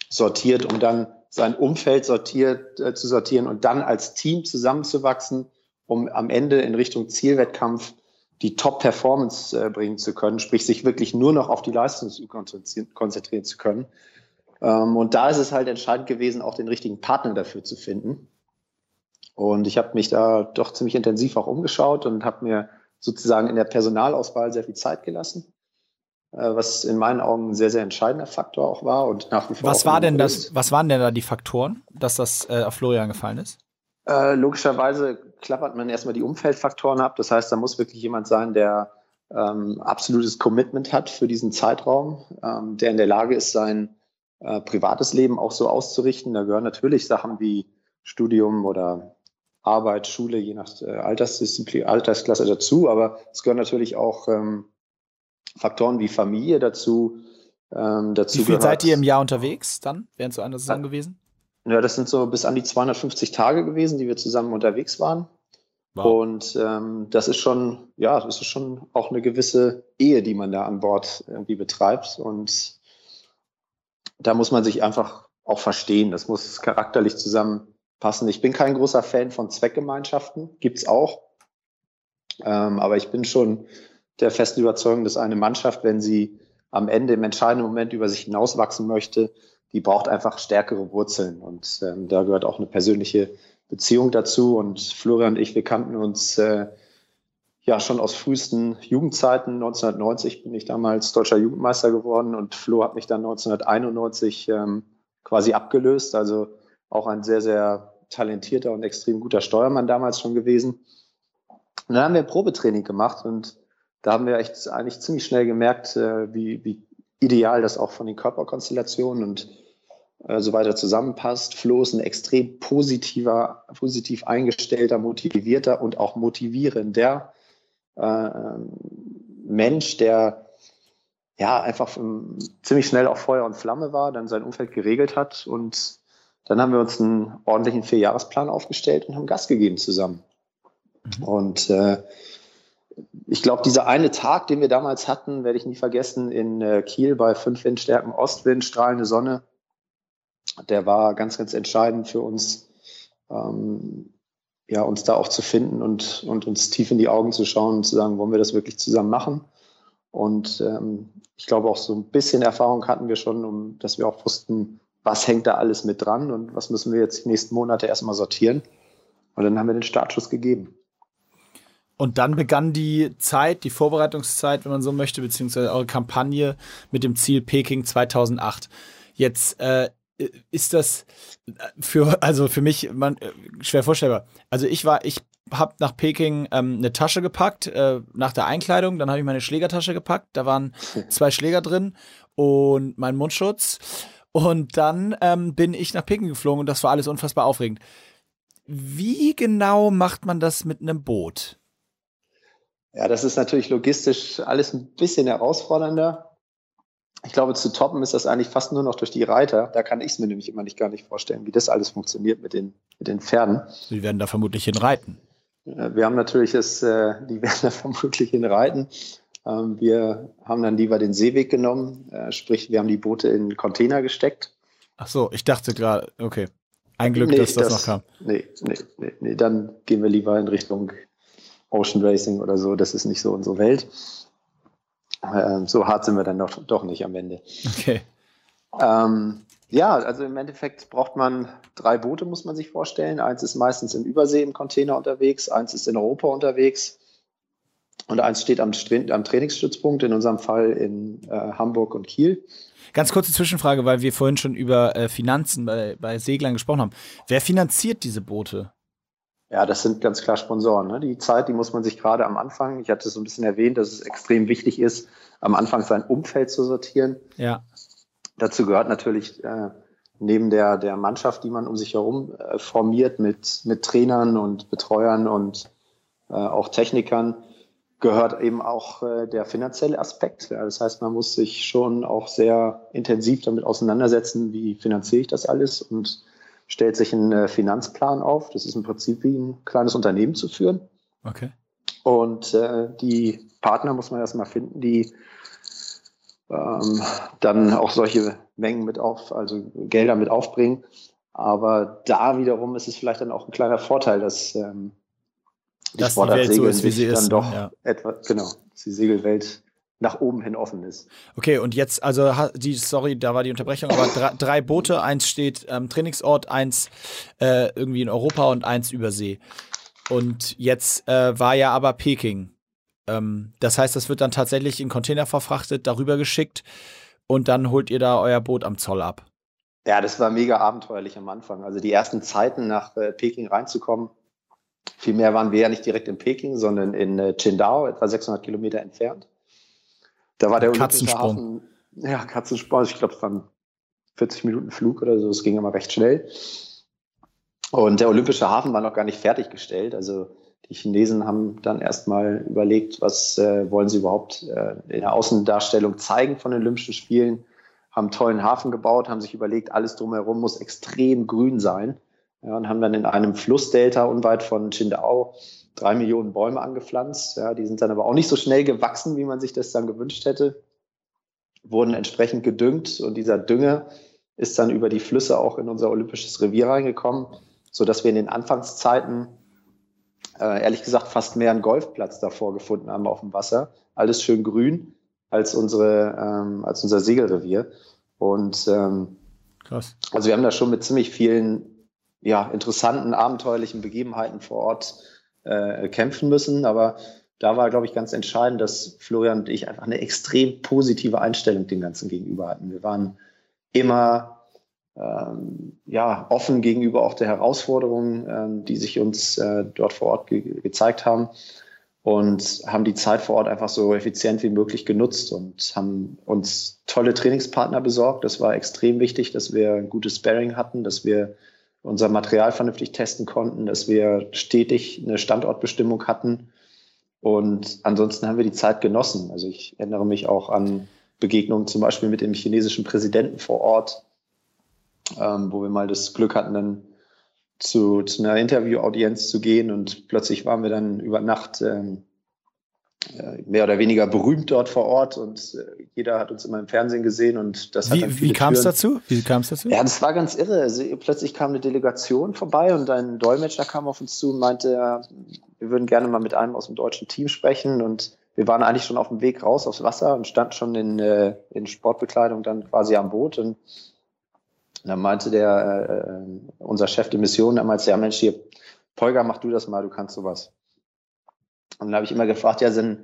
sortiert, um dann sein Umfeld sortiert, äh, zu sortieren und dann als Team zusammenzuwachsen, um am Ende in Richtung Zielwettkampf die Top-Performance äh, bringen zu können, sprich sich wirklich nur noch auf die Leistung konzentrieren, zu können. Ähm, und da ist es halt entscheidend gewesen, auch den richtigen Partner dafür zu finden. Und ich habe mich da doch ziemlich intensiv auch umgeschaut und habe mir sozusagen in der Personalauswahl sehr viel Zeit gelassen, was in meinen Augen ein sehr, sehr entscheidender Faktor auch war und nach wie vor. Was war denn das, was waren denn da die Faktoren, dass das äh, auf Florian gefallen ist? Äh, logischerweise klappert man erstmal die Umfeldfaktoren ab. Das heißt, da muss wirklich jemand sein, der ähm, absolutes Commitment hat für diesen Zeitraum, ähm, der in der Lage ist, sein äh, privates Leben auch so auszurichten. Da gehören natürlich Sachen wie Studium oder Arbeit, Schule, je nach äh, Altersdisziplin, Altersklasse dazu, aber es gehören natürlich auch ähm, Faktoren wie Familie dazu. Ähm, dazu wie viel gehört, seid ihr im Jahr unterwegs dann, während so einer Saison gewesen? Ja, das sind so bis an die 250 Tage gewesen, die wir zusammen unterwegs waren. Wow. Und ähm, das ist schon, ja, das ist schon auch eine gewisse Ehe, die man da an Bord irgendwie betreibt. Und da muss man sich einfach auch verstehen. Das muss charakterlich zusammenpassen. Ich bin kein großer Fan von Zweckgemeinschaften, gibt's auch. Ähm, aber ich bin schon der festen Überzeugung, dass eine Mannschaft, wenn sie am Ende im entscheidenden Moment über sich hinauswachsen möchte, die braucht einfach stärkere Wurzeln. Und ähm, da gehört auch eine persönliche Beziehung dazu. Und Florian und ich, wir kannten uns äh, ja schon aus frühesten Jugendzeiten. 1990 bin ich damals deutscher Jugendmeister geworden und Flo hat mich dann 1991 ähm, quasi abgelöst. Also auch ein sehr, sehr talentierter und extrem guter Steuermann damals schon gewesen. Und dann haben wir ein Probetraining gemacht und da haben wir echt eigentlich ziemlich schnell gemerkt, äh, wie, wie ideal das auch von den Körperkonstellationen und äh, so weiter zusammenpasst. Flo ist ein extrem positiver, positiv eingestellter, motivierter und auch motivierender äh, Mensch, der ja einfach ziemlich schnell auf Feuer und Flamme war, dann sein Umfeld geregelt hat und dann haben wir uns einen ordentlichen Vierjahresplan aufgestellt und haben Gas gegeben zusammen. Mhm. Und äh, ich glaube, dieser eine Tag, den wir damals hatten, werde ich nie vergessen, in äh, Kiel bei fünf Windstärken Ostwind, strahlende Sonne der war ganz, ganz entscheidend für uns, ähm, ja, uns da auch zu finden und, und uns tief in die Augen zu schauen und zu sagen, wollen wir das wirklich zusammen machen? Und ähm, ich glaube auch so ein bisschen Erfahrung hatten wir schon, um, dass wir auch wussten, was hängt da alles mit dran und was müssen wir jetzt die nächsten Monate erstmal sortieren. Und dann haben wir den Startschuss gegeben. Und dann begann die Zeit, die Vorbereitungszeit, wenn man so möchte, beziehungsweise eure Kampagne mit dem Ziel Peking 2008. Jetzt äh, ist das äh, für, also für mich man, äh, schwer vorstellbar. Also ich war, ich habe nach Peking ähm, eine Tasche gepackt, äh, nach der Einkleidung, dann habe ich meine Schlägertasche gepackt, da waren zwei Schläger drin und mein Mundschutz. Und dann ähm, bin ich nach Peking geflogen und das war alles unfassbar aufregend. Wie genau macht man das mit einem Boot? Ja, das ist natürlich logistisch alles ein bisschen herausfordernder ich glaube, zu toppen ist das eigentlich fast nur noch durch die Reiter. Da kann ich es mir nämlich immer nicht gar nicht vorstellen, wie das alles funktioniert mit den, mit den Pferden. Sie werden da vermutlich hinreiten. Wir haben natürlich das, äh, die werden da vermutlich hinreiten. Ähm, wir haben dann lieber den Seeweg genommen, äh, sprich, wir haben die Boote in Container gesteckt. Ach so, ich dachte gerade, okay. Ein Glück, nee, dass das, das, noch kam. Nee, nee, nee, nee, dann gehen wir lieber in Richtung Ocean Racing oder so. Das ist nicht so unsere Welt. Ähm, so hart sind wir dann doch, doch nicht am Ende. Okay. Ähm, ja, also im Endeffekt braucht man drei Boote, muss man sich vorstellen. Eins ist meistens in Übersee im Container unterwegs, eins ist in Europa unterwegs und eins steht am, am Trainingsstützpunkt, in unserem Fall in äh, Hamburg und Kiel. Ganz kurze Zwischenfrage, weil wir vorhin schon über äh, Finanzen bei, bei Seglern gesprochen haben. Wer finanziert diese Boote? Ja, das sind ganz klar Sponsoren. Ne? Die Zeit, die muss man sich gerade am Anfang, ich hatte es so ein bisschen erwähnt, dass es extrem wichtig ist, am Anfang sein Umfeld zu sortieren. Ja. Dazu gehört natürlich äh, neben der, der Mannschaft, die man um sich herum äh, formiert mit, mit Trainern und Betreuern und äh, auch Technikern, gehört eben auch äh, der finanzielle Aspekt. Ja, das heißt, man muss sich schon auch sehr intensiv damit auseinandersetzen, wie finanziere ich das alles und stellt sich einen äh, Finanzplan auf. Das ist im Prinzip wie ein kleines Unternehmen zu führen. Okay. Und äh, die Partner muss man erstmal finden, die ähm, dann auch solche Mengen mit auf, also Gelder mit aufbringen. Aber da wiederum ist es vielleicht dann auch ein kleiner Vorteil, dass ähm, die Sportart Segeln so ist, sich dann doch ja. etwa, genau, die Segelwelt nach oben hin offen ist. Okay, und jetzt, also die, sorry, da war die Unterbrechung, aber drei, drei Boote, eins steht am ähm, Trainingsort, eins äh, irgendwie in Europa und eins übersee. Und jetzt äh, war ja aber Peking. Ähm, das heißt, das wird dann tatsächlich in Container verfrachtet, darüber geschickt und dann holt ihr da euer Boot am Zoll ab. Ja, das war mega abenteuerlich am Anfang. Also die ersten Zeiten nach äh, Peking reinzukommen, vielmehr waren wir ja nicht direkt in Peking, sondern in äh, Qingdao, etwa 600 Kilometer entfernt. Da war der Katzensprung. Hafen, ja, Katzensprung. Ich glaube, es waren 40 Minuten Flug oder so. Es ging immer recht schnell. Und der Olympische Hafen war noch gar nicht fertiggestellt. Also die Chinesen haben dann erstmal überlegt, was äh, wollen sie überhaupt äh, in der Außendarstellung zeigen von den Olympischen Spielen, haben einen tollen Hafen gebaut, haben sich überlegt, alles drumherum muss extrem grün sein ja, und haben dann in einem Flussdelta unweit von Qingdao drei Millionen Bäume angepflanzt. Ja, die sind dann aber auch nicht so schnell gewachsen, wie man sich das dann gewünscht hätte, wurden entsprechend gedüngt und dieser Dünger ist dann über die Flüsse auch in unser olympisches Revier reingekommen, so dass wir in den Anfangszeiten äh, ehrlich gesagt fast mehr einen Golfplatz davor gefunden haben auf dem Wasser. Alles schön grün als unsere ähm, als unser Segelrevier und ähm, Krass. Also wir haben da schon mit ziemlich vielen ja, interessanten, abenteuerlichen Begebenheiten vor Ort äh, kämpfen müssen. Aber da war, glaube ich, ganz entscheidend, dass Florian und ich einfach eine extrem positive Einstellung dem Ganzen gegenüber hatten. Wir waren immer ähm, ja, offen gegenüber auch der Herausforderungen, ähm, die sich uns äh, dort vor Ort ge gezeigt haben und haben die Zeit vor Ort einfach so effizient wie möglich genutzt und haben uns tolle Trainingspartner besorgt. Das war extrem wichtig, dass wir ein gutes Sparring hatten, dass wir unser Material vernünftig testen konnten, dass wir stetig eine Standortbestimmung hatten. Und ansonsten haben wir die Zeit genossen. Also ich erinnere mich auch an Begegnungen zum Beispiel mit dem chinesischen Präsidenten vor Ort, ähm, wo wir mal das Glück hatten, dann zu, zu einer Interviewaudienz zu gehen und plötzlich waren wir dann über Nacht ähm, äh, mehr oder weniger berühmt dort vor Ort und äh, jeder hat uns immer im Fernsehen gesehen und das hat Wie, wie kam es dazu? Wie kam es dazu? Ja, das war ganz irre. Also, plötzlich kam eine Delegation vorbei und ein Dolmetscher kam auf uns zu und meinte, wir würden gerne mal mit einem aus dem deutschen Team sprechen und wir waren eigentlich schon auf dem Weg raus aufs Wasser und standen schon in, äh, in Sportbekleidung dann quasi am Boot und dann meinte der, äh, unser Chef de Mission damals, ja Mensch, hier, Polga, mach du das mal, du kannst sowas. Und dann habe ich immer gefragt, ja, sind,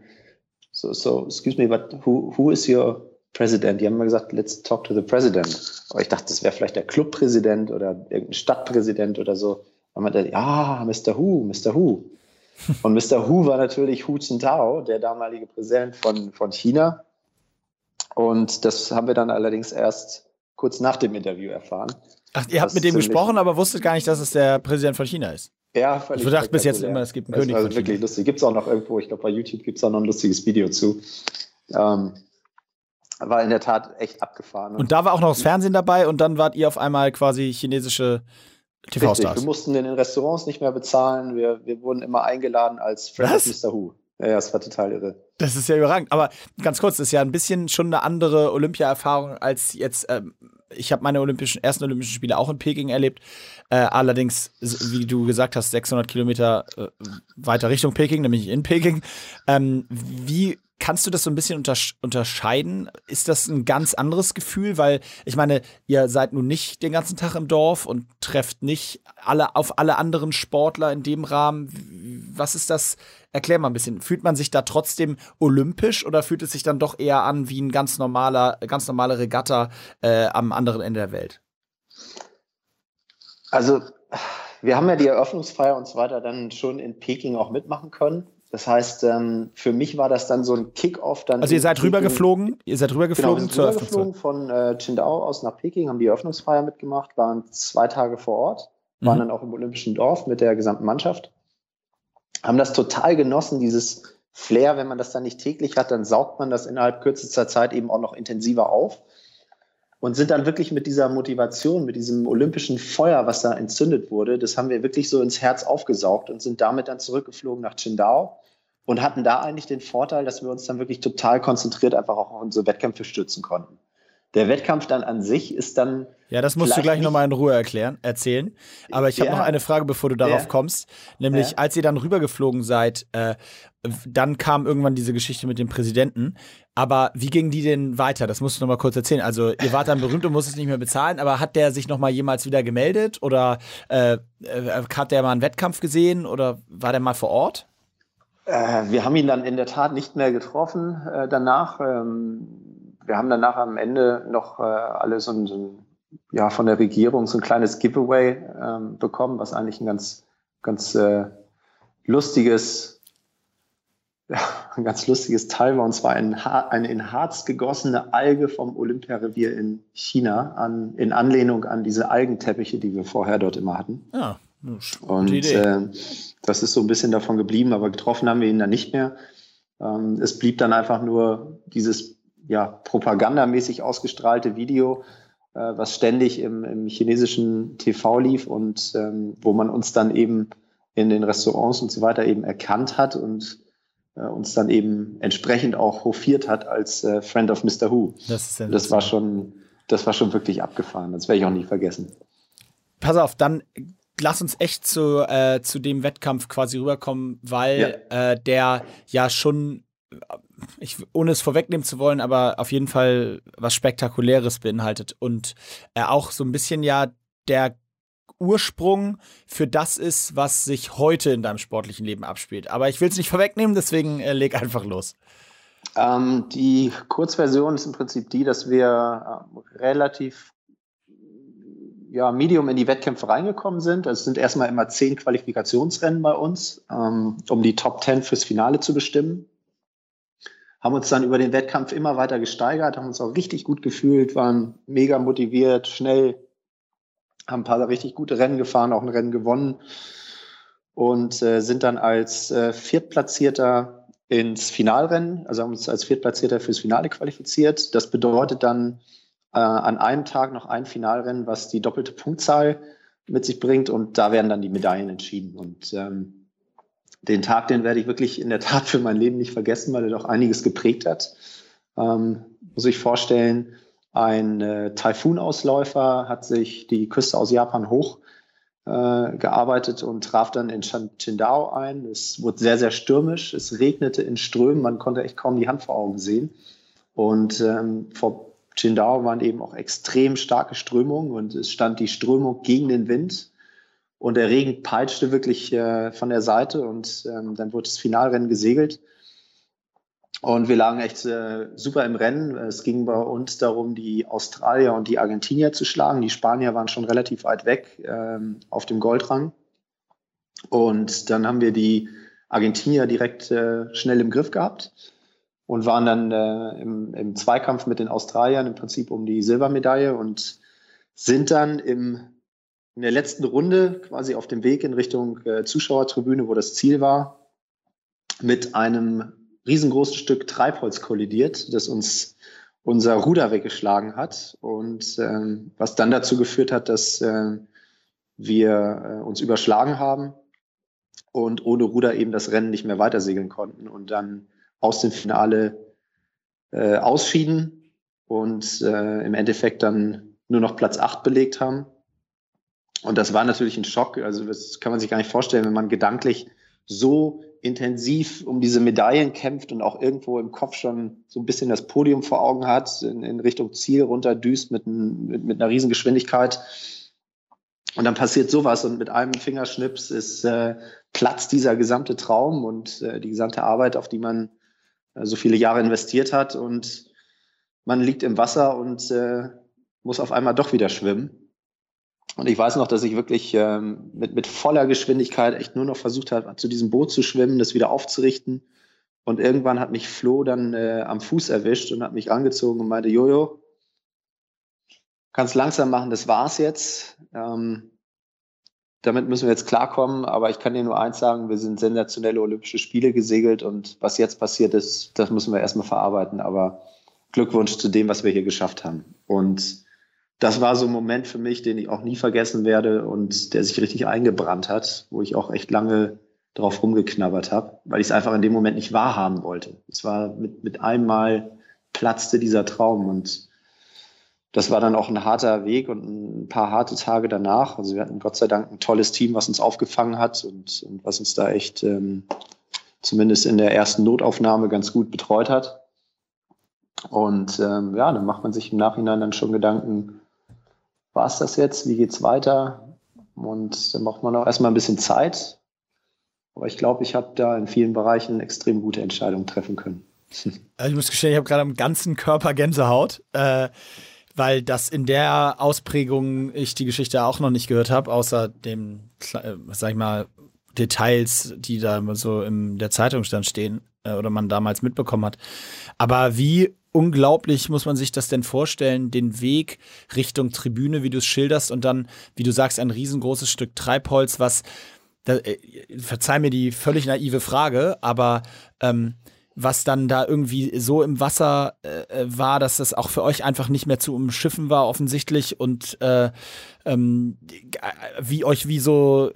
so, so, excuse me, but who, who is your president? Die haben immer gesagt, let's talk to the president. Aber ich dachte, das wäre vielleicht der Clubpräsident oder irgendein Stadtpräsident oder so. Und man dachte, ja, Mr. Hu, Mr. Hu. Und Mr. Hu war natürlich Hu Jintao, der damalige Präsident von, von China. Und das haben wir dann allerdings erst kurz nach dem Interview erfahren. Ach, ihr habt mit dem gesprochen, aber wusstet gar nicht, dass es der Präsident von China ist. Ja, völlig. Ich dachte bis jetzt immer, es gibt einen das König. Also wirklich lustig. Gibt es auch noch irgendwo, ich glaube bei YouTube gibt es auch noch ein lustiges Video zu. Ähm, war in der Tat echt abgefahren. Und da war auch noch das Fernsehen dabei und dann wart ihr auf einmal quasi chinesische TV-Stars. Wir mussten in den Restaurants nicht mehr bezahlen. Wir, wir wurden immer eingeladen als Friend Was? Mr. Who. Ja, ja, das war total irre. Das ist ja überragend. Aber ganz kurz, das ist ja ein bisschen schon eine andere Olympia-Erfahrung als jetzt. Ähm, ich habe meine olympischen, ersten Olympischen Spiele auch in Peking erlebt. Äh, allerdings, wie du gesagt hast, 600 Kilometer äh, weiter Richtung Peking, nämlich in Peking. Ähm, wie Kannst du das so ein bisschen unterscheiden? Ist das ein ganz anderes Gefühl? Weil ich meine, ihr seid nun nicht den ganzen Tag im Dorf und trefft nicht alle auf alle anderen Sportler in dem Rahmen. Was ist das? Erklär mal ein bisschen. Fühlt man sich da trotzdem olympisch oder fühlt es sich dann doch eher an wie ein ganz normaler, ganz normale Regatta äh, am anderen Ende der Welt? Also wir haben ja die Eröffnungsfeier und so weiter dann schon in Peking auch mitmachen können. Das heißt, ähm, für mich war das dann so ein Kick-off. Also ihr seid rübergeflogen? Ihr seid rübergeflogen genau, zur rübergeflogen von äh, Qingdao aus nach Peking, haben die Eröffnungsfeier mitgemacht, waren zwei Tage vor Ort, waren mhm. dann auch im Olympischen Dorf mit der gesamten Mannschaft, haben das total genossen, dieses Flair, wenn man das dann nicht täglich hat, dann saugt man das innerhalb kürzester Zeit eben auch noch intensiver auf und sind dann wirklich mit dieser Motivation, mit diesem olympischen Feuer, was da entzündet wurde, das haben wir wirklich so ins Herz aufgesaugt und sind damit dann zurückgeflogen nach Qingdao und hatten da eigentlich den Vorteil, dass wir uns dann wirklich total konzentriert einfach auch auf unsere Wettkämpfe stützen konnten. Der Wettkampf dann an sich ist dann. Ja, das musst du gleich nochmal in Ruhe erklären, erzählen. Aber ich habe ja, noch eine Frage, bevor du darauf ja, kommst. Nämlich, ja. als ihr dann rübergeflogen seid, äh, dann kam irgendwann diese Geschichte mit dem Präsidenten. Aber wie ging die denn weiter? Das musst du nochmal kurz erzählen. Also, ihr wart dann berühmt und musstet nicht mehr bezahlen, aber hat der sich nochmal jemals wieder gemeldet? Oder äh, äh, hat der mal einen Wettkampf gesehen? Oder war der mal vor Ort? Äh, wir haben ihn dann in der Tat nicht mehr getroffen äh, danach. Ähm wir haben danach am Ende noch äh, alle so ein, so ein, ja, von der Regierung so ein kleines Giveaway ähm, bekommen, was eigentlich ein ganz, ganz äh, lustiges, ja, ein ganz lustiges Teil war. Und zwar ein, eine in Harz gegossene Alge vom Olympiarevier in China an, in Anlehnung an diese Algenteppiche, die wir vorher dort immer hatten. Ja. Und äh, das ist so ein bisschen davon geblieben, aber getroffen haben wir ihn dann nicht mehr. Ähm, es blieb dann einfach nur dieses ja, propagandamäßig ausgestrahlte Video, äh, was ständig im, im, chinesischen TV lief und ähm, wo man uns dann eben in den Restaurants und so weiter eben erkannt hat und äh, uns dann eben entsprechend auch hofiert hat als äh, Friend of Mr. Who. Das, ist das war schon, das war schon wirklich abgefahren. Das werde ich auch nie vergessen. Pass auf, dann lass uns echt zu, äh, zu dem Wettkampf quasi rüberkommen, weil ja. äh, der ja schon ich, ohne es vorwegnehmen zu wollen, aber auf jeden Fall was Spektakuläres beinhaltet und äh, auch so ein bisschen ja der Ursprung für das ist, was sich heute in deinem sportlichen Leben abspielt. Aber ich will es nicht vorwegnehmen, deswegen äh, leg einfach los. Ähm, die Kurzversion ist im Prinzip die, dass wir äh, relativ ja, medium in die Wettkämpfe reingekommen sind. Also es sind erstmal immer zehn Qualifikationsrennen bei uns, ähm, um die Top Ten fürs Finale zu bestimmen haben uns dann über den Wettkampf immer weiter gesteigert, haben uns auch richtig gut gefühlt, waren mega motiviert, schnell, haben ein paar richtig gute Rennen gefahren, auch ein Rennen gewonnen und äh, sind dann als äh, Viertplatzierter ins Finalrennen, also haben uns als Viertplatzierter fürs Finale qualifiziert. Das bedeutet dann äh, an einem Tag noch ein Finalrennen, was die doppelte Punktzahl mit sich bringt und da werden dann die Medaillen entschieden. Und ähm, den Tag, den werde ich wirklich in der Tat für mein Leben nicht vergessen, weil er doch einiges geprägt hat. Ähm, muss ich vorstellen, ein äh, Taifunausläufer hat sich die Küste aus Japan hoch äh, gearbeitet und traf dann in Qingdao ein. Es wurde sehr, sehr stürmisch. Es regnete in Strömen. Man konnte echt kaum die Hand vor Augen sehen. Und ähm, vor Qingdao waren eben auch extrem starke Strömungen und es stand die Strömung gegen den Wind. Und der Regen peitschte wirklich äh, von der Seite und ähm, dann wurde das Finalrennen gesegelt. Und wir lagen echt äh, super im Rennen. Es ging bei uns darum, die Australier und die Argentinier zu schlagen. Die Spanier waren schon relativ weit weg ähm, auf dem Goldrang. Und dann haben wir die Argentinier direkt äh, schnell im Griff gehabt und waren dann äh, im, im Zweikampf mit den Australiern im Prinzip um die Silbermedaille und sind dann im in der letzten Runde quasi auf dem Weg in Richtung äh, Zuschauertribüne, wo das Ziel war, mit einem riesengroßen Stück Treibholz kollidiert, das uns unser Ruder weggeschlagen hat und ähm, was dann dazu geführt hat, dass äh, wir äh, uns überschlagen haben und ohne Ruder eben das Rennen nicht mehr weitersegeln konnten und dann aus dem Finale äh, ausschieden und äh, im Endeffekt dann nur noch Platz 8 belegt haben und das war natürlich ein Schock. Also das kann man sich gar nicht vorstellen, wenn man gedanklich so intensiv um diese Medaillen kämpft und auch irgendwo im Kopf schon so ein bisschen das Podium vor Augen hat, in, in Richtung Ziel runterdüst mit, mit, mit einer Riesengeschwindigkeit. Und dann passiert sowas und mit einem Fingerschnips ist äh, platzt dieser gesamte Traum und äh, die gesamte Arbeit, auf die man äh, so viele Jahre investiert hat und man liegt im Wasser und äh, muss auf einmal doch wieder schwimmen. Und ich weiß noch, dass ich wirklich ähm, mit, mit voller Geschwindigkeit echt nur noch versucht habe, zu diesem Boot zu schwimmen, das wieder aufzurichten. Und irgendwann hat mich Flo dann äh, am Fuß erwischt und hat mich angezogen und meinte, Jojo, kannst langsam machen, das war's jetzt. Ähm, damit müssen wir jetzt klarkommen, aber ich kann dir nur eins sagen, wir sind sensationelle Olympische Spiele gesegelt und was jetzt passiert ist, das müssen wir erstmal verarbeiten. Aber Glückwunsch zu dem, was wir hier geschafft haben. Und das war so ein Moment für mich, den ich auch nie vergessen werde und der sich richtig eingebrannt hat, wo ich auch echt lange drauf rumgeknabbert habe, weil ich es einfach in dem Moment nicht wahrhaben wollte. Es war mit, mit einmal platzte dieser Traum und das war dann auch ein harter Weg und ein paar harte Tage danach. Also wir hatten Gott sei Dank ein tolles Team, was uns aufgefangen hat und, und was uns da echt ähm, zumindest in der ersten Notaufnahme ganz gut betreut hat. Und ähm, ja, dann macht man sich im Nachhinein dann schon Gedanken, war es das jetzt? Wie geht's weiter? Und dann braucht man auch erstmal ein bisschen Zeit. Aber ich glaube, ich habe da in vielen Bereichen extrem gute Entscheidungen treffen können. Also ich muss gestehen, ich habe gerade am ganzen Körper Gänsehaut, äh, weil das in der Ausprägung ich die Geschichte auch noch nicht gehört habe, außer dem, äh, sag ich mal, Details, die da so in der Zeitung stand stehen äh, oder man damals mitbekommen hat. Aber wie unglaublich muss man sich das denn vorstellen, den Weg Richtung Tribüne, wie du es schilderst, und dann, wie du sagst, ein riesengroßes Stück Treibholz, was, da, äh, verzeih mir die völlig naive Frage, aber ähm, was dann da irgendwie so im Wasser äh, war, dass das auch für euch einfach nicht mehr zu umschiffen war, offensichtlich, und äh, ähm, wie euch wie so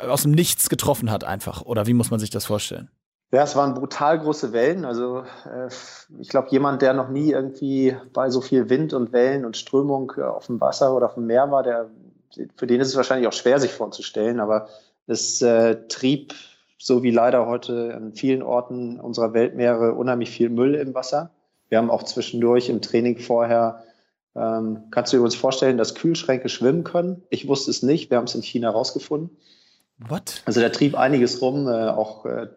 aus dem Nichts getroffen hat, einfach. Oder wie muss man sich das vorstellen? Ja, es waren brutal große Wellen. Also äh, ich glaube, jemand, der noch nie irgendwie bei so viel Wind und Wellen und Strömung äh, auf dem Wasser oder auf dem Meer war, der, für den ist es wahrscheinlich auch schwer, sich vorzustellen. Aber es äh, trieb, so wie leider heute an vielen Orten unserer Weltmeere, unheimlich viel Müll im Wasser. Wir haben auch zwischendurch im Training vorher, ähm, kannst du dir uns vorstellen, dass Kühlschränke schwimmen können? Ich wusste es nicht. Wir haben es in China rausgefunden. What? Also da trieb einiges rum, äh, auch äh,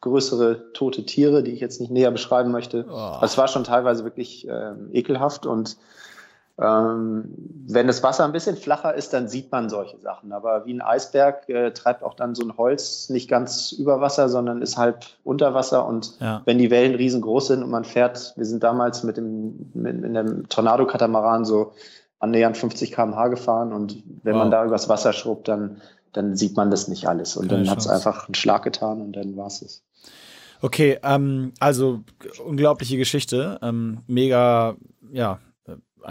größere tote Tiere, die ich jetzt nicht näher beschreiben möchte. Oh. Es war schon teilweise wirklich äh, ekelhaft und ähm, wenn das Wasser ein bisschen flacher ist, dann sieht man solche Sachen. Aber wie ein Eisberg äh, treibt auch dann so ein Holz nicht ganz über Wasser, sondern ist halb unter Wasser. Und ja. wenn die Wellen riesengroß sind und man fährt, wir sind damals mit dem, mit, mit dem Tornado-Katamaran so annähernd 50 km/h gefahren. Und wenn wow. man da übers Wasser schrubbt, dann dann sieht man das nicht alles. Und Keine dann hat es einfach einen Schlag getan und dann war es es. Okay, ähm, also unglaubliche Geschichte. Ähm, mega, ja,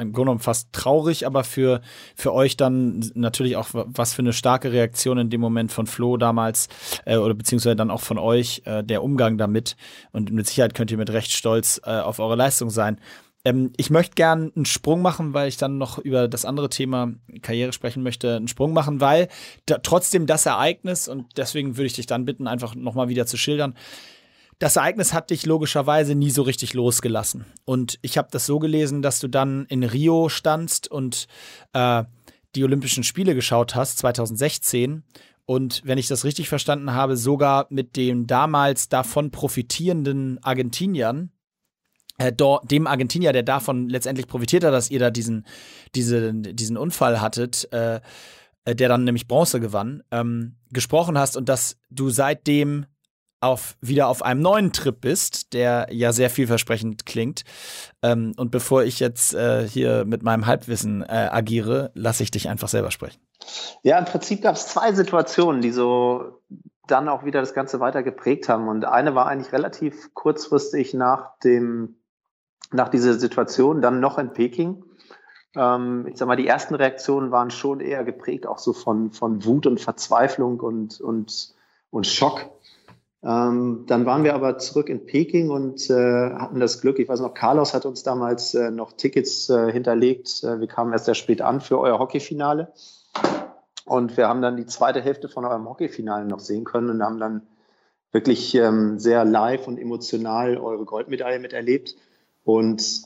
im Grunde genommen fast traurig, aber für, für euch dann natürlich auch was für eine starke Reaktion in dem Moment von Flo damals äh, oder beziehungsweise dann auch von euch, äh, der Umgang damit. Und mit Sicherheit könnt ihr mit Recht stolz äh, auf eure Leistung sein. Ähm, ich möchte gern einen Sprung machen, weil ich dann noch über das andere Thema Karriere sprechen möchte. Einen Sprung machen, weil da, trotzdem das Ereignis, und deswegen würde ich dich dann bitten, einfach nochmal wieder zu schildern, das Ereignis hat dich logischerweise nie so richtig losgelassen. Und ich habe das so gelesen, dass du dann in Rio standst und äh, die Olympischen Spiele geschaut hast, 2016. Und wenn ich das richtig verstanden habe, sogar mit den damals davon profitierenden Argentiniern äh, dem Argentinier, der davon letztendlich profitiert hat, dass ihr da diesen, diese, diesen Unfall hattet, äh, äh, der dann nämlich Bronze gewann, ähm, gesprochen hast und dass du seitdem auf, wieder auf einem neuen Trip bist, der ja sehr vielversprechend klingt. Ähm, und bevor ich jetzt äh, hier mit meinem Halbwissen äh, agiere, lasse ich dich einfach selber sprechen. Ja, im Prinzip gab es zwei Situationen, die so dann auch wieder das Ganze weiter geprägt haben. Und eine war eigentlich relativ kurzfristig nach dem nach dieser Situation, dann noch in Peking. Ähm, ich sag mal, die ersten Reaktionen waren schon eher geprägt, auch so von, von Wut und Verzweiflung und, und, und Schock. Ähm, dann waren wir aber zurück in Peking und äh, hatten das Glück, ich weiß noch, Carlos hat uns damals äh, noch Tickets äh, hinterlegt. Äh, wir kamen erst sehr spät an für euer Hockeyfinale. Und wir haben dann die zweite Hälfte von eurem Hockeyfinale noch sehen können und haben dann wirklich ähm, sehr live und emotional eure Goldmedaille miterlebt. Und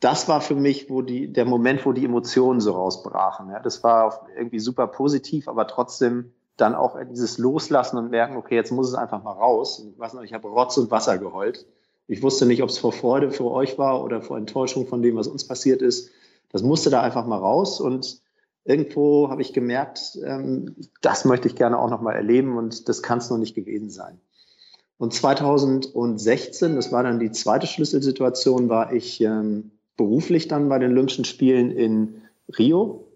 das war für mich wo die, der Moment, wo die Emotionen so rausbrachen. Ja, das war irgendwie super positiv, aber trotzdem dann auch dieses Loslassen und merken, okay, jetzt muss es einfach mal raus. Und ich weiß noch, ich habe Rotz und Wasser geheult. Ich wusste nicht, ob es vor Freude für euch war oder vor Enttäuschung von dem, was uns passiert ist. Das musste da einfach mal raus und irgendwo habe ich gemerkt, ähm, das möchte ich gerne auch noch mal erleben und das kann es noch nicht gewesen sein. Und 2016, das war dann die zweite Schlüsselsituation, war ich ähm, beruflich dann bei den Olympischen Spielen in Rio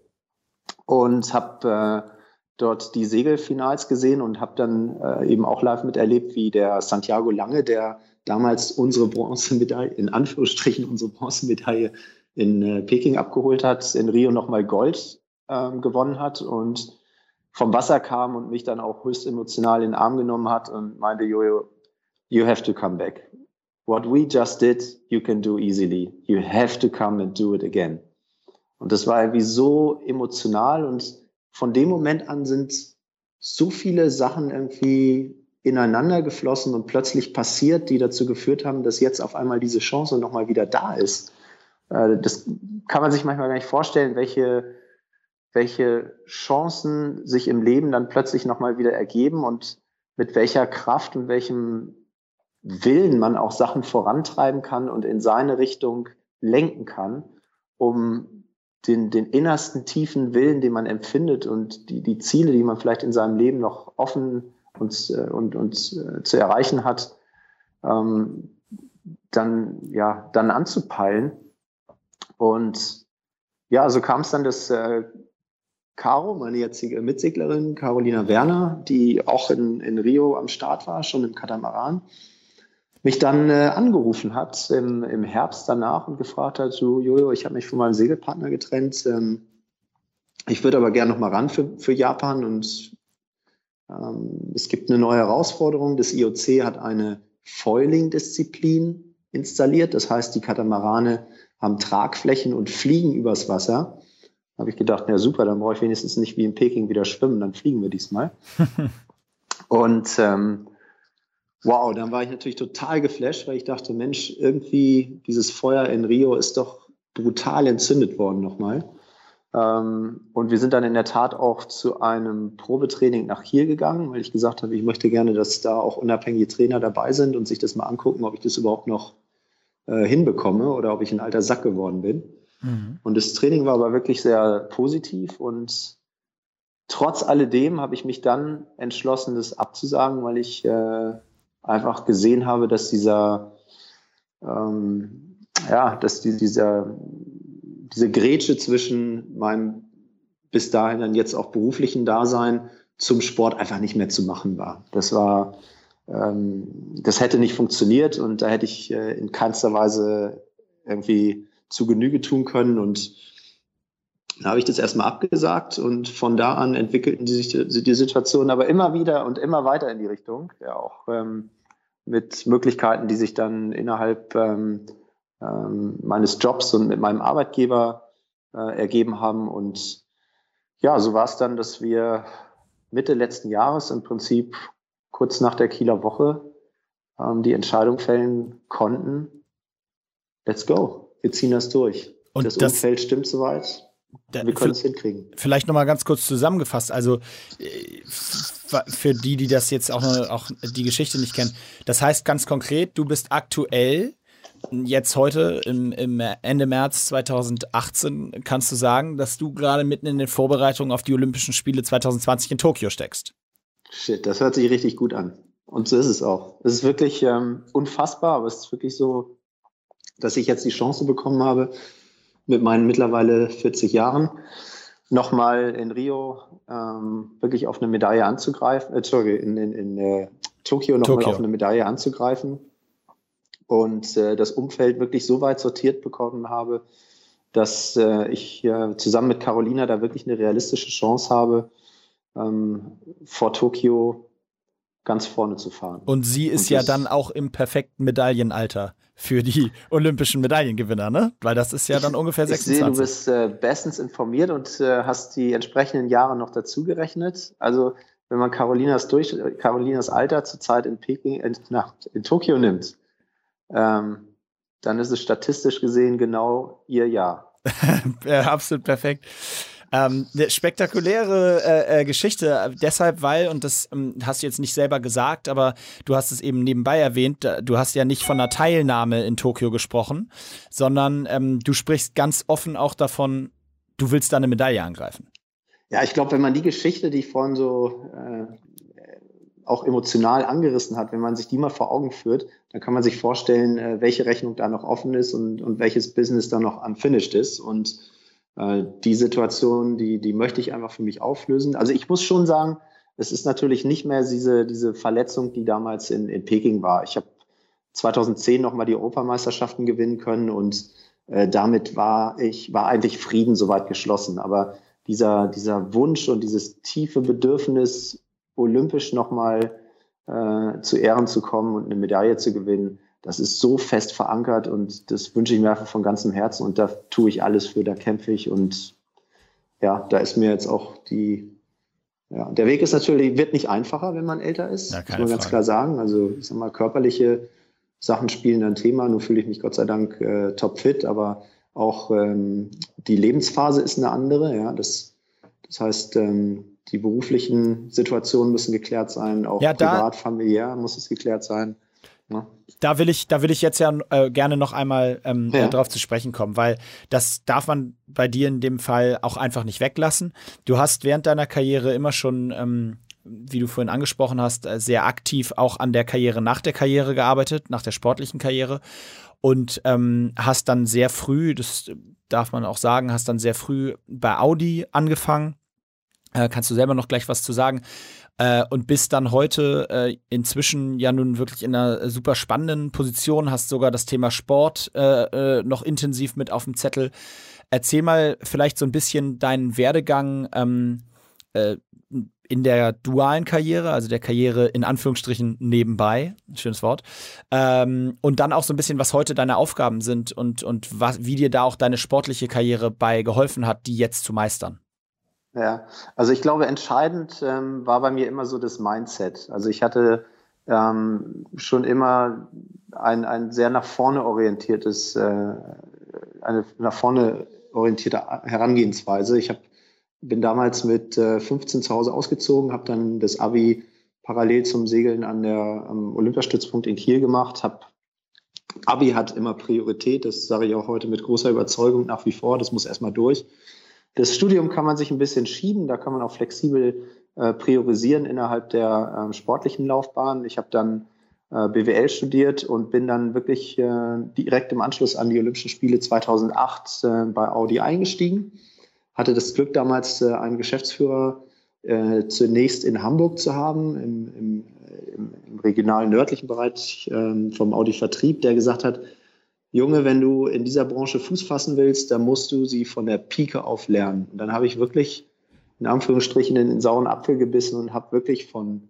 und habe äh, dort die Segelfinals gesehen und habe dann äh, eben auch live miterlebt, wie der Santiago Lange, der damals unsere Bronzemedaille, in Anführungsstrichen unsere Bronzemedaille in äh, Peking abgeholt hat, in Rio nochmal Gold äh, gewonnen hat und vom Wasser kam und mich dann auch höchst emotional in den Arm genommen hat und meinte, Jojo, you have to come back. What we just did, you can do easily. You have to come and do it again. Und das war irgendwie so emotional und von dem Moment an sind so viele Sachen irgendwie ineinander geflossen und plötzlich passiert, die dazu geführt haben, dass jetzt auf einmal diese Chance nochmal wieder da ist. Äh, das kann man sich manchmal gar nicht vorstellen, welche, welche Chancen sich im Leben dann plötzlich nochmal wieder ergeben und mit welcher Kraft und welchem Willen man auch Sachen vorantreiben kann und in seine Richtung lenken kann, um den, den innersten tiefen Willen, den man empfindet und die, die Ziele, die man vielleicht in seinem Leben noch offen und, äh, und, und äh, zu erreichen hat, ähm, dann, ja, dann anzupeilen. Und ja, so kam es dann, dass äh, Caro, meine jetzige Mitseglerin, Carolina Werner, die auch in, in Rio am Start war, schon im Katamaran, mich dann äh, angerufen hat im, im Herbst danach und gefragt hat, so Jojo, ich habe mich von meinem Segelpartner getrennt, ähm, ich würde aber gerne noch mal ran für, für Japan und ähm, es gibt eine neue Herausforderung. Das IOC hat eine Foiling-Disziplin installiert. Das heißt, die Katamarane haben Tragflächen und fliegen übers Wasser. Habe ich gedacht, na super, dann brauche ich wenigstens nicht wie in Peking wieder schwimmen, dann fliegen wir diesmal. und ähm, wow, dann war ich natürlich total geflasht, weil ich dachte, Mensch, irgendwie dieses Feuer in Rio ist doch brutal entzündet worden nochmal. Ähm, und wir sind dann in der Tat auch zu einem Probetraining nach Kiel gegangen, weil ich gesagt habe, ich möchte gerne, dass da auch unabhängige Trainer dabei sind und sich das mal angucken, ob ich das überhaupt noch äh, hinbekomme oder ob ich ein alter Sack geworden bin. Mhm. Und das Training war aber wirklich sehr positiv und trotz alledem habe ich mich dann entschlossen, das abzusagen, weil ich äh, einfach gesehen habe, dass dieser, ähm, ja, dass die, dieser diese Grätsche zwischen meinem bis dahin dann jetzt auch beruflichen Dasein zum Sport einfach nicht mehr zu machen war. Das war, ähm, das hätte nicht funktioniert und da hätte ich äh, in keinster Weise irgendwie zu Genüge tun können. Und da habe ich das erstmal abgesagt. Und von da an entwickelten sich die, die Situation aber immer wieder und immer weiter in die Richtung, ja auch ähm, mit Möglichkeiten, die sich dann innerhalb ähm, ähm, meines Jobs und mit meinem Arbeitgeber äh, ergeben haben. Und ja, so war es dann, dass wir Mitte letzten Jahres im Prinzip kurz nach der Kieler Woche ähm, die Entscheidung fällen konnten, let's go, wir ziehen das durch. Und das, das Umfeld stimmt soweit. wir können es hinkriegen. Vielleicht nochmal ganz kurz zusammengefasst. Also äh, für die, die das jetzt auch, auch die Geschichte nicht kennen. Das heißt ganz konkret, du bist aktuell jetzt heute im, im, Ende März 2018 kannst du sagen, dass du gerade mitten in den Vorbereitungen auf die Olympischen Spiele 2020 in Tokio steckst. Shit, das hört sich richtig gut an. Und so ist es auch. Es ist wirklich ähm, unfassbar, aber es ist wirklich so, dass ich jetzt die Chance bekommen habe, mit meinen mittlerweile 40 Jahren nochmal in Rio ähm, wirklich auf eine Medaille anzugreifen, äh, sorry, in, in, in äh, Tokio nochmal auf eine Medaille anzugreifen. Und äh, das Umfeld wirklich so weit sortiert bekommen habe, dass äh, ich äh, zusammen mit Carolina da wirklich eine realistische Chance habe, ähm, vor Tokio ganz vorne zu fahren. Und sie ist und ja dann auch im perfekten Medaillenalter für die olympischen Medaillengewinner, ne? Weil das ist ja ich, dann ungefähr 26. Ich sehe, du bist äh, bestens informiert und äh, hast die entsprechenden Jahre noch dazu gerechnet. Also wenn man Carolinas durch Carolinas Alter zurzeit in Peking, in, na, in Tokio nimmt, ähm, dann ist es statistisch gesehen genau ihr Jahr. ja, absolut perfekt. Ähm, eine spektakuläre äh, äh, Geschichte, äh, deshalb, weil, und das ähm, hast du jetzt nicht selber gesagt, aber du hast es eben nebenbei erwähnt, du hast ja nicht von einer Teilnahme in Tokio gesprochen, sondern ähm, du sprichst ganz offen auch davon, du willst da eine Medaille angreifen. Ja, ich glaube, wenn man die Geschichte, die ich vorhin so äh, auch emotional angerissen hat, wenn man sich die mal vor Augen führt, dann kann man sich vorstellen, äh, welche Rechnung da noch offen ist und, und welches Business da noch unfinished ist. Und äh, die Situation, die, die möchte ich einfach für mich auflösen. Also ich muss schon sagen, es ist natürlich nicht mehr diese, diese Verletzung, die damals in, in Peking war. Ich habe 2010 nochmal die Europameisterschaften gewinnen können und äh, damit war ich, war eigentlich Frieden soweit geschlossen. Aber dieser, dieser Wunsch und dieses tiefe Bedürfnis, olympisch nochmal äh, zu Ehren zu kommen und eine Medaille zu gewinnen, das ist so fest verankert und das wünsche ich mir einfach von ganzem Herzen und da tue ich alles für, da kämpfe ich und ja, da ist mir jetzt auch die, ja, der Weg ist natürlich, wird nicht einfacher, wenn man älter ist, ja, muss man ganz klar sagen. Also ich sag mal, körperliche Sachen spielen ein Thema, nur fühle ich mich Gott sei Dank äh, topfit, aber auch ähm, die Lebensphase ist eine andere, ja, das, das heißt, ähm, die beruflichen Situationen müssen geklärt sein, auch ja, privat, familiär muss es geklärt sein. Ne? Da will ich, da will ich jetzt ja äh, gerne noch einmal ähm, ja. darauf zu sprechen kommen, weil das darf man bei dir in dem Fall auch einfach nicht weglassen. Du hast während deiner Karriere immer schon, ähm, wie du vorhin angesprochen hast, äh, sehr aktiv auch an der Karriere nach der Karriere gearbeitet, nach der sportlichen Karriere und ähm, hast dann sehr früh, das darf man auch sagen, hast dann sehr früh bei Audi angefangen. Äh, kannst du selber noch gleich was zu sagen? Äh, und bist dann heute äh, inzwischen ja nun wirklich in einer super spannenden Position, hast sogar das Thema Sport äh, äh noch intensiv mit auf dem Zettel. Erzähl mal vielleicht so ein bisschen deinen Werdegang ähm, äh, in der dualen Karriere, also der Karriere in Anführungsstrichen nebenbei, schönes Wort, ähm, und dann auch so ein bisschen, was heute deine Aufgaben sind und, und was, wie dir da auch deine sportliche Karriere bei geholfen hat, die jetzt zu meistern. Ja, also ich glaube, entscheidend ähm, war bei mir immer so das Mindset. Also ich hatte ähm, schon immer ein, ein sehr nach vorne orientiertes, äh, eine nach vorne orientierte Herangehensweise. Ich hab, bin damals mit äh, 15 zu Hause ausgezogen, habe dann das Abi parallel zum Segeln an der am Olympiastützpunkt in Kiel gemacht, habe Abi hat immer Priorität, das sage ich auch heute mit großer Überzeugung nach wie vor, das muss erstmal durch. Das Studium kann man sich ein bisschen schieben, da kann man auch flexibel äh, priorisieren innerhalb der äh, sportlichen Laufbahn. Ich habe dann äh, BWL studiert und bin dann wirklich äh, direkt im Anschluss an die Olympischen Spiele 2008 äh, bei Audi eingestiegen. Hatte das Glück, damals äh, einen Geschäftsführer zunächst in Hamburg zu haben, im, im, im, regionalen nördlichen Bereich ähm, vom Audi-Vertrieb, der gesagt hat, Junge, wenn du in dieser Branche Fuß fassen willst, dann musst du sie von der Pike auf lernen. Und dann habe ich wirklich in Anführungsstrichen in den sauren Apfel gebissen und habe wirklich von,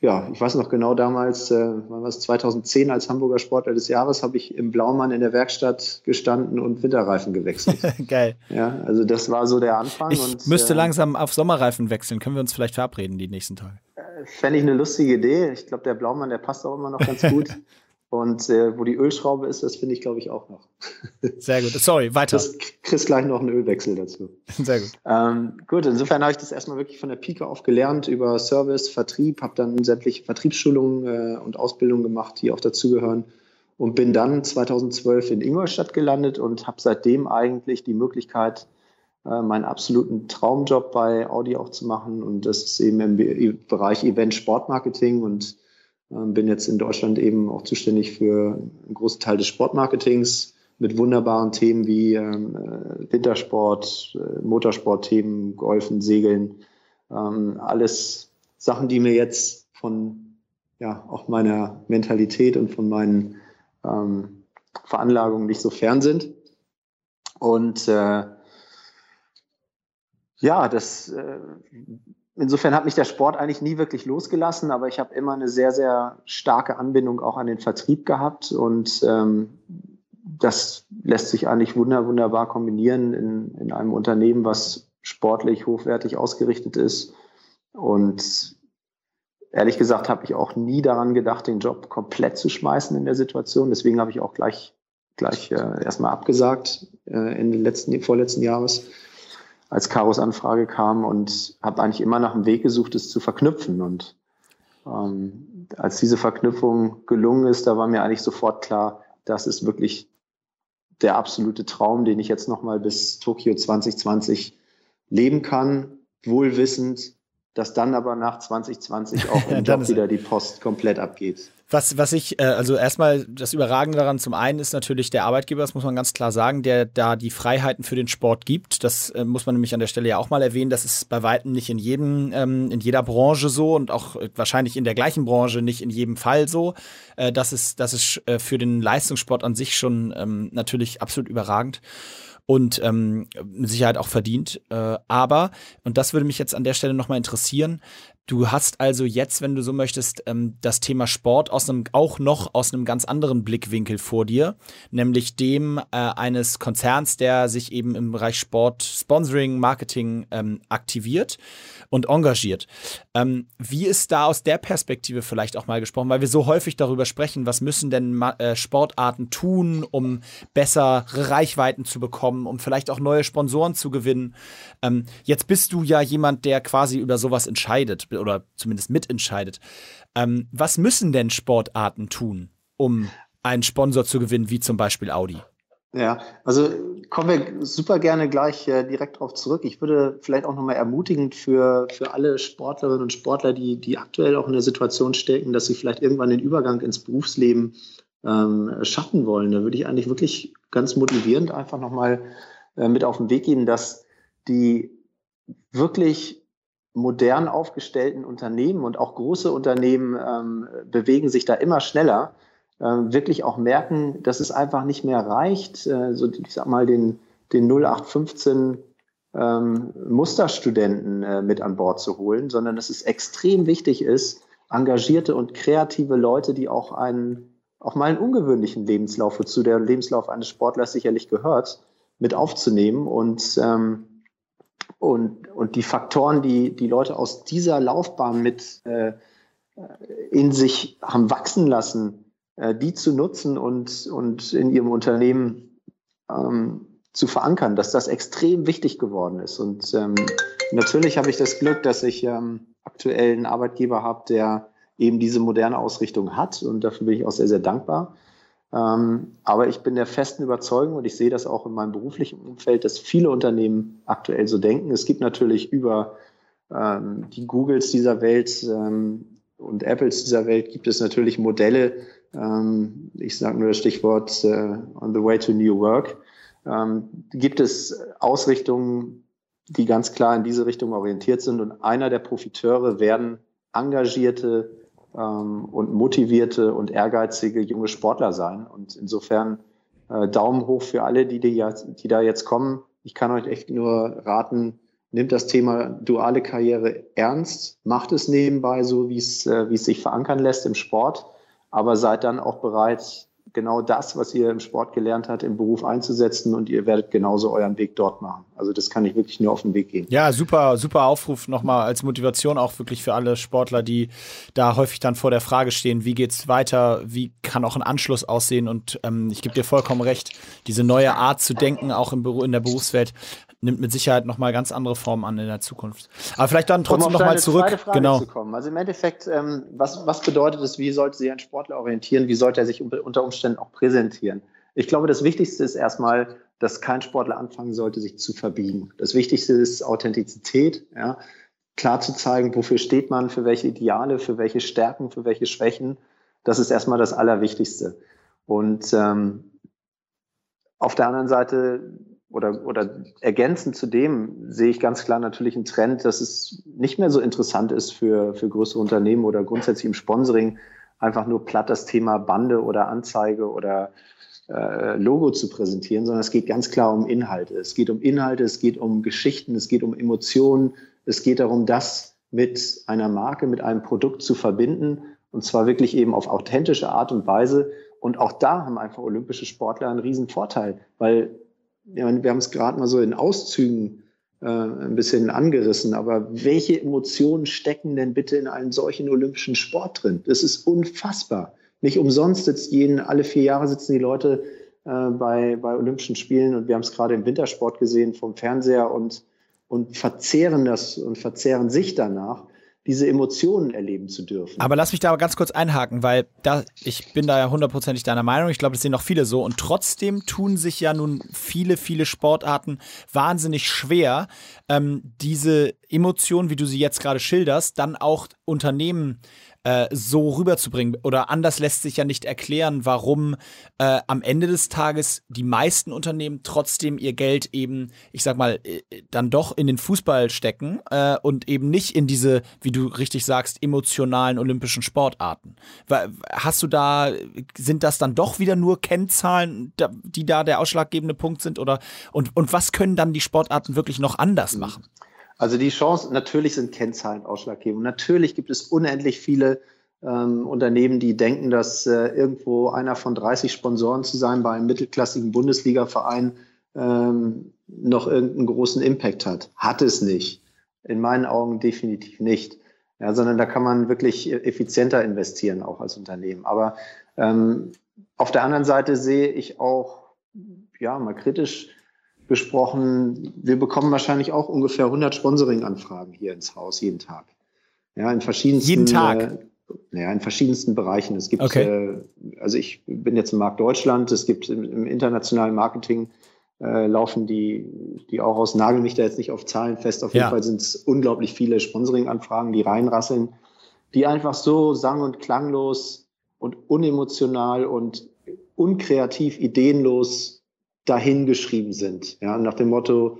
ja, ich weiß noch genau damals, äh, wann war es 2010 als Hamburger Sportler des Jahres, habe ich im Blaumann in der Werkstatt gestanden und Winterreifen gewechselt. Geil. Ja, also das war so der Anfang. Ich und, müsste äh, langsam auf Sommerreifen wechseln. Können wir uns vielleicht verabreden die nächsten Tage? Äh, Fände ich eine lustige Idee. Ich glaube, der Blaumann, der passt auch immer noch ganz gut. Und äh, wo die Ölschraube ist, das finde ich, glaube ich, auch noch. Sehr gut. Sorry, weiter. Du kriegst gleich noch einen Ölwechsel dazu. Sehr gut. Ähm, gut, insofern habe ich das erstmal wirklich von der Pike auf gelernt über Service, Vertrieb, habe dann sämtliche Vertriebsschulungen äh, und Ausbildungen gemacht, die auch dazugehören. Und bin dann 2012 in Ingolstadt gelandet und habe seitdem eigentlich die Möglichkeit, äh, meinen absoluten Traumjob bei Audi auch zu machen. Und das ist eben im Bereich Event Sportmarketing und bin jetzt in Deutschland eben auch zuständig für einen großen Teil des Sportmarketings mit wunderbaren Themen wie ähm, äh, Wintersport, äh, Motorsportthemen, Golfen, Segeln. Ähm, alles Sachen, die mir jetzt von ja, auch meiner Mentalität und von meinen ähm, Veranlagungen nicht so fern sind. Und äh, ja, das äh, insofern hat mich der Sport eigentlich nie wirklich losgelassen, aber ich habe immer eine sehr, sehr starke Anbindung auch an den Vertrieb gehabt und ähm, das lässt sich eigentlich wunder, wunderbar kombinieren in, in einem Unternehmen, was sportlich hochwertig ausgerichtet ist. Und ehrlich gesagt habe ich auch nie daran gedacht, den Job komplett zu schmeißen in der Situation. Deswegen habe ich auch gleich, gleich äh, erstmal abgesagt äh, Ende letzten, vorletzten Jahres als Karos Anfrage kam und habe eigentlich immer nach einem Weg gesucht, es zu verknüpfen. Und ähm, als diese Verknüpfung gelungen ist, da war mir eigentlich sofort klar, das ist wirklich der absolute Traum, den ich jetzt nochmal bis Tokio 2020 leben kann, wohlwissend, dass dann aber nach 2020 auch im Job wieder die Post komplett abgeht. Was, was ich, äh, also erstmal das Überragende daran zum einen ist natürlich der Arbeitgeber, das muss man ganz klar sagen, der da die Freiheiten für den Sport gibt. Das äh, muss man nämlich an der Stelle ja auch mal erwähnen. Das ist bei weitem nicht in jedem, ähm, in jeder Branche so und auch äh, wahrscheinlich in der gleichen Branche nicht in jedem Fall so. Äh, das ist, das ist für den Leistungssport an sich schon ähm, natürlich absolut überragend und ähm, mit Sicherheit auch verdient. Äh, aber, und das würde mich jetzt an der Stelle nochmal interessieren, Du hast also jetzt, wenn du so möchtest, ähm, das Thema Sport aus einem, auch noch aus einem ganz anderen Blickwinkel vor dir, nämlich dem äh, eines Konzerns, der sich eben im Bereich Sport, Sponsoring, Marketing ähm, aktiviert und engagiert. Ähm, wie ist da aus der Perspektive vielleicht auch mal gesprochen, weil wir so häufig darüber sprechen, was müssen denn äh, Sportarten tun, um bessere Reichweiten zu bekommen, um vielleicht auch neue Sponsoren zu gewinnen. Ähm, jetzt bist du ja jemand, der quasi über sowas entscheidet oder zumindest mitentscheidet. Ähm, was müssen denn Sportarten tun, um einen Sponsor zu gewinnen, wie zum Beispiel Audi? Ja, also kommen wir super gerne gleich äh, direkt darauf zurück. Ich würde vielleicht auch nochmal ermutigend für, für alle Sportlerinnen und Sportler, die, die aktuell auch in der Situation stecken, dass sie vielleicht irgendwann den Übergang ins Berufsleben ähm, schaffen wollen. Da würde ich eigentlich wirklich ganz motivierend einfach nochmal äh, mit auf den Weg geben, dass die wirklich modern aufgestellten Unternehmen und auch große Unternehmen ähm, bewegen sich da immer schneller, wirklich auch merken, dass es einfach nicht mehr reicht, äh, so ich sag mal den, den 0815 ähm, Musterstudenten äh, mit an Bord zu holen, sondern dass es extrem wichtig ist, engagierte und kreative Leute, die auch einen auch mal einen ungewöhnlichen Lebenslauf, wozu der Lebenslauf eines Sportlers sicherlich gehört, mit aufzunehmen und ähm, und, und die Faktoren, die die Leute aus dieser Laufbahn mit äh, in sich haben wachsen lassen, äh, die zu nutzen und, und in ihrem Unternehmen ähm, zu verankern, dass das extrem wichtig geworden ist. Und ähm, natürlich habe ich das Glück, dass ich ähm, aktuell einen Arbeitgeber habe, der eben diese moderne Ausrichtung hat. Und dafür bin ich auch sehr, sehr dankbar. Ähm, aber ich bin der festen Überzeugung und ich sehe das auch in meinem beruflichen Umfeld, dass viele Unternehmen aktuell so denken. Es gibt natürlich über ähm, die Googles dieser Welt ähm, und Apples dieser Welt gibt es natürlich Modelle. Ähm, ich sage nur das Stichwort äh, on the way to new work. Ähm, gibt es Ausrichtungen, die ganz klar in diese Richtung orientiert sind und einer der Profiteure werden engagierte ähm, und motivierte und ehrgeizige junge Sportler sein. Und insofern äh, Daumen hoch für alle, die, die, die da jetzt kommen. Ich kann euch echt nur raten, nimmt das Thema duale Karriere ernst, macht es nebenbei so, wie äh, wie es sich verankern lässt im Sport, aber seid dann auch bereit, genau das, was ihr im Sport gelernt habt, im Beruf einzusetzen und ihr werdet genauso euren Weg dort machen. Also das kann ich wirklich nur auf den Weg gehen. Ja, super, super Aufruf nochmal als Motivation auch wirklich für alle Sportler, die da häufig dann vor der Frage stehen, wie geht's weiter, wie kann auch ein Anschluss aussehen und ähm, ich gebe dir vollkommen recht, diese neue Art zu denken, auch im Büro, in der Berufswelt, nimmt mit Sicherheit nochmal ganz andere Formen an in der Zukunft. Aber vielleicht dann trotzdem nochmal zurück. genau. Zu. Also im Endeffekt, ähm, was, was bedeutet es, wie sollte sich ein Sportler orientieren, wie sollte er sich unter Umständen auch präsentieren? Ich glaube, das Wichtigste ist erstmal, dass kein Sportler anfangen sollte, sich zu verbiegen. Das Wichtigste ist Authentizität, ja? klar zu zeigen, wofür steht man, für welche Ideale, für welche Stärken, für welche Schwächen. Das ist erstmal das Allerwichtigste. Und ähm, auf der anderen Seite oder, oder ergänzend zu dem sehe ich ganz klar natürlich einen Trend, dass es nicht mehr so interessant ist für, für größere Unternehmen oder grundsätzlich im Sponsoring einfach nur platt das Thema Bande oder Anzeige oder äh, Logo zu präsentieren, sondern es geht ganz klar um Inhalte. Es geht um Inhalte, es geht um Geschichten, es geht um Emotionen, es geht darum, das mit einer Marke, mit einem Produkt zu verbinden und zwar wirklich eben auf authentische Art und Weise. Und auch da haben einfach olympische Sportler einen riesen Vorteil, weil ja, wir haben es gerade mal so in Auszügen äh, ein bisschen angerissen, aber welche Emotionen stecken denn bitte in einem solchen olympischen Sport drin? Das ist unfassbar. Nicht umsonst sitzt jeden, alle vier Jahre sitzen die Leute äh, bei, bei Olympischen Spielen und wir haben es gerade im Wintersport gesehen vom Fernseher und, und verzehren das und verzehren sich danach diese Emotionen erleben zu dürfen. Aber lass mich da aber ganz kurz einhaken, weil da, ich bin da ja hundertprozentig deiner Meinung. Ich glaube, das sehen auch viele so. Und trotzdem tun sich ja nun viele, viele Sportarten wahnsinnig schwer, ähm, diese Emotionen, wie du sie jetzt gerade schilderst, dann auch Unternehmen äh, so rüberzubringen. Oder anders lässt sich ja nicht erklären, warum äh, am Ende des Tages die meisten Unternehmen trotzdem ihr Geld eben, ich sag mal, äh, dann doch in den Fußball stecken äh, und eben nicht in diese, wie du richtig sagst, emotionalen olympischen Sportarten. Hast du da, sind das dann doch wieder nur Kennzahlen, die da der ausschlaggebende Punkt sind? Oder und, und was können dann die Sportarten wirklich noch anders machen? Also die Chance, natürlich sind Kennzahlen ausschlaggebend. Natürlich gibt es unendlich viele ähm, Unternehmen, die denken, dass äh, irgendwo einer von 30 Sponsoren zu sein bei einem mittelklassigen Bundesliga-Verein ähm, noch irgendeinen großen Impact hat. Hat es nicht. In meinen Augen definitiv nicht. Ja, sondern da kann man wirklich effizienter investieren, auch als Unternehmen. Aber ähm, auf der anderen Seite sehe ich auch, ja, mal kritisch besprochen, wir bekommen wahrscheinlich auch ungefähr 100 Sponsoring-Anfragen hier ins Haus jeden Tag. Ja, in verschiedensten. Jeden Tag? Äh, ja, in verschiedensten Bereichen. Es gibt, okay. äh, also ich bin jetzt im Markt Deutschland, es gibt im, im internationalen Marketing äh, laufen die, die auch aus, nagel mich da jetzt nicht auf Zahlen fest. Auf jeden Fall sind es unglaublich viele Sponsoring-Anfragen, die reinrasseln, die einfach so sang- und klanglos und unemotional und unkreativ, ideenlos dahingeschrieben sind. Ja, nach dem Motto,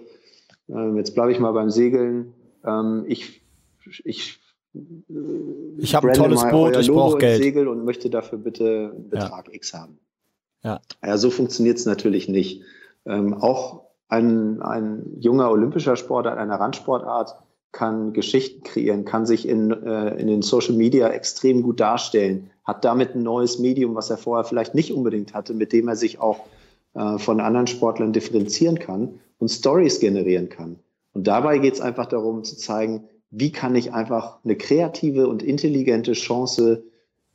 äh, jetzt bleibe ich mal beim Segeln, ähm, ich, ich ich habe ein tolles Boot, ich brauche Geld. Segel und möchte dafür bitte einen Betrag ja. X haben. Ja. ja, so funktioniert es natürlich nicht. Ähm, auch ein, ein junger olympischer Sportler, einer Randsportart, kann Geschichten kreieren, kann sich in, äh, in den Social Media extrem gut darstellen, hat damit ein neues Medium, was er vorher vielleicht nicht unbedingt hatte, mit dem er sich auch äh, von anderen Sportlern differenzieren kann und Stories generieren kann. Und dabei geht es einfach darum zu zeigen, wie kann ich einfach eine kreative und intelligente Chance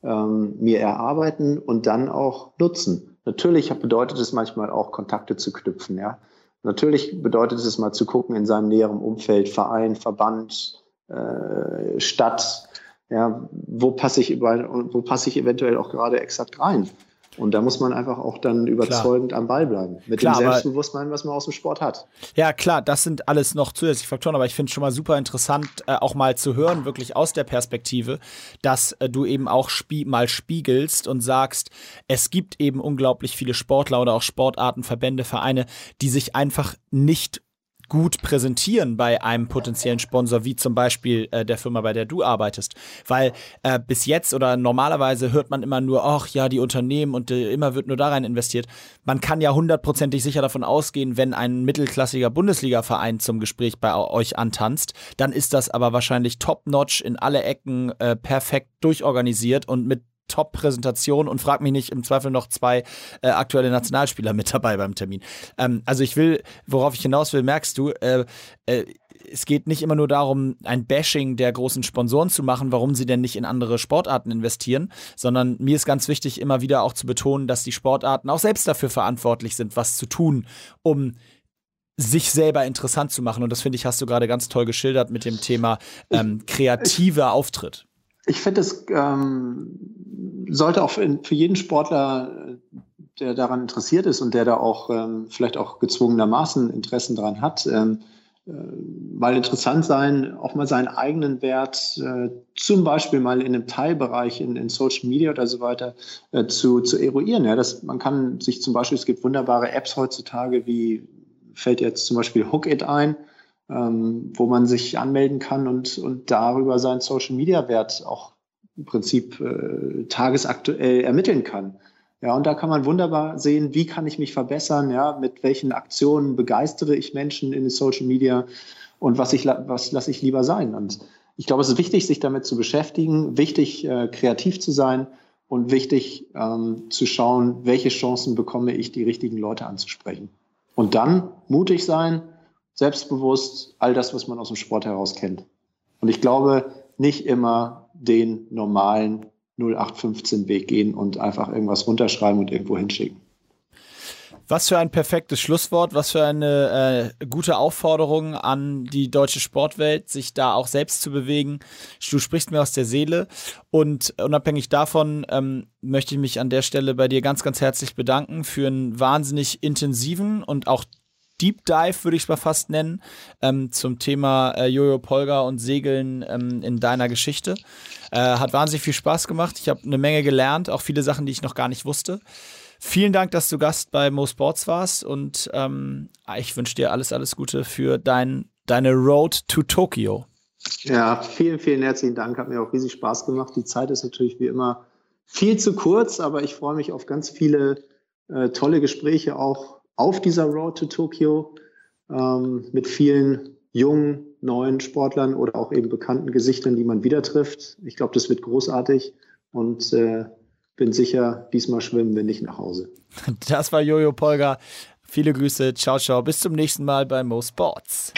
ähm, mir erarbeiten und dann auch nutzen. Natürlich bedeutet es manchmal auch Kontakte zu knüpfen, ja. Natürlich bedeutet es mal zu gucken in seinem näheren Umfeld, Verein, Verband, äh, Stadt, ja, wo passe ich überall, wo passe ich eventuell auch gerade exakt rein. Und da muss man einfach auch dann überzeugend klar. am Ball bleiben. Mit klar, dem Selbstbewusstsein, was man aus dem Sport hat. Ja, klar, das sind alles noch zusätzliche Faktoren, aber ich finde es schon mal super interessant, äh, auch mal zu hören, wirklich aus der Perspektive, dass äh, du eben auch spie mal spiegelst und sagst, es gibt eben unglaublich viele Sportler oder auch Sportarten, Verbände, Vereine, die sich einfach nicht gut präsentieren bei einem potenziellen Sponsor, wie zum Beispiel äh, der Firma, bei der du arbeitest. Weil äh, bis jetzt oder normalerweise hört man immer nur, ach ja, die Unternehmen und äh, immer wird nur da rein investiert. Man kann ja hundertprozentig sicher davon ausgehen, wenn ein mittelklassiger Bundesliga-Verein zum Gespräch bei euch antanzt, dann ist das aber wahrscheinlich top-notch in alle Ecken äh, perfekt durchorganisiert und mit Top-Präsentation und frag mich nicht im Zweifel noch zwei äh, aktuelle Nationalspieler mit dabei beim Termin. Ähm, also ich will, worauf ich hinaus will, merkst du, äh, äh, es geht nicht immer nur darum, ein Bashing der großen Sponsoren zu machen, warum sie denn nicht in andere Sportarten investieren, sondern mir ist ganz wichtig, immer wieder auch zu betonen, dass die Sportarten auch selbst dafür verantwortlich sind, was zu tun, um sich selber interessant zu machen. Und das finde ich, hast du gerade ganz toll geschildert mit dem Thema ähm, kreativer Auftritt. Ich finde, es ähm, sollte auch für, jeden Sportler, der daran interessiert ist und der da auch ähm, vielleicht auch gezwungenermaßen Interessen daran hat, ähm, äh, mal interessant sein, auch mal seinen eigenen Wert äh, zum Beispiel mal in einem Teilbereich in, in Social Media oder so weiter äh, zu, zu eruieren. Ja, das, man kann sich zum Beispiel, es gibt wunderbare Apps heutzutage, wie fällt jetzt zum Beispiel Hook It ein, ähm, wo man sich anmelden kann und, und darüber seinen Social Media Wert auch im Prinzip äh, tagesaktuell ermitteln kann. Ja, und da kann man wunderbar sehen, wie kann ich mich verbessern, ja, mit welchen Aktionen begeistere ich Menschen in Social Media und was ich was lasse ich lieber sein. Und ich glaube, es ist wichtig, sich damit zu beschäftigen, wichtig, äh, kreativ zu sein und wichtig ähm, zu schauen, welche Chancen bekomme ich, die richtigen Leute anzusprechen. Und dann mutig sein, selbstbewusst, all das, was man aus dem Sport heraus kennt. Und ich glaube, nicht immer den normalen 0815-Weg gehen und einfach irgendwas runterschreiben und irgendwo hinschicken. Was für ein perfektes Schlusswort, was für eine äh, gute Aufforderung an die deutsche Sportwelt, sich da auch selbst zu bewegen. Du sprichst mir aus der Seele und unabhängig davon ähm, möchte ich mich an der Stelle bei dir ganz, ganz herzlich bedanken für einen wahnsinnig intensiven und auch Deep Dive, würde ich es mal fast nennen, ähm, zum Thema äh, Jojo Polga und Segeln ähm, in deiner Geschichte. Äh, hat wahnsinnig viel Spaß gemacht. Ich habe eine Menge gelernt, auch viele Sachen, die ich noch gar nicht wusste. Vielen Dank, dass du Gast bei Mo Sports warst und ähm, ich wünsche dir alles, alles Gute für dein, deine Road to Tokio. Ja, vielen, vielen herzlichen Dank. Hat mir auch riesig Spaß gemacht. Die Zeit ist natürlich wie immer viel zu kurz, aber ich freue mich auf ganz viele äh, tolle Gespräche auch auf dieser Road to Tokyo ähm, mit vielen jungen neuen Sportlern oder auch eben bekannten Gesichtern, die man wieder trifft. Ich glaube, das wird großartig und äh, bin sicher, diesmal schwimmen wir nicht nach Hause. Das war Jojo Polga. Viele Grüße, ciao, ciao, bis zum nächsten Mal bei Mo Sports.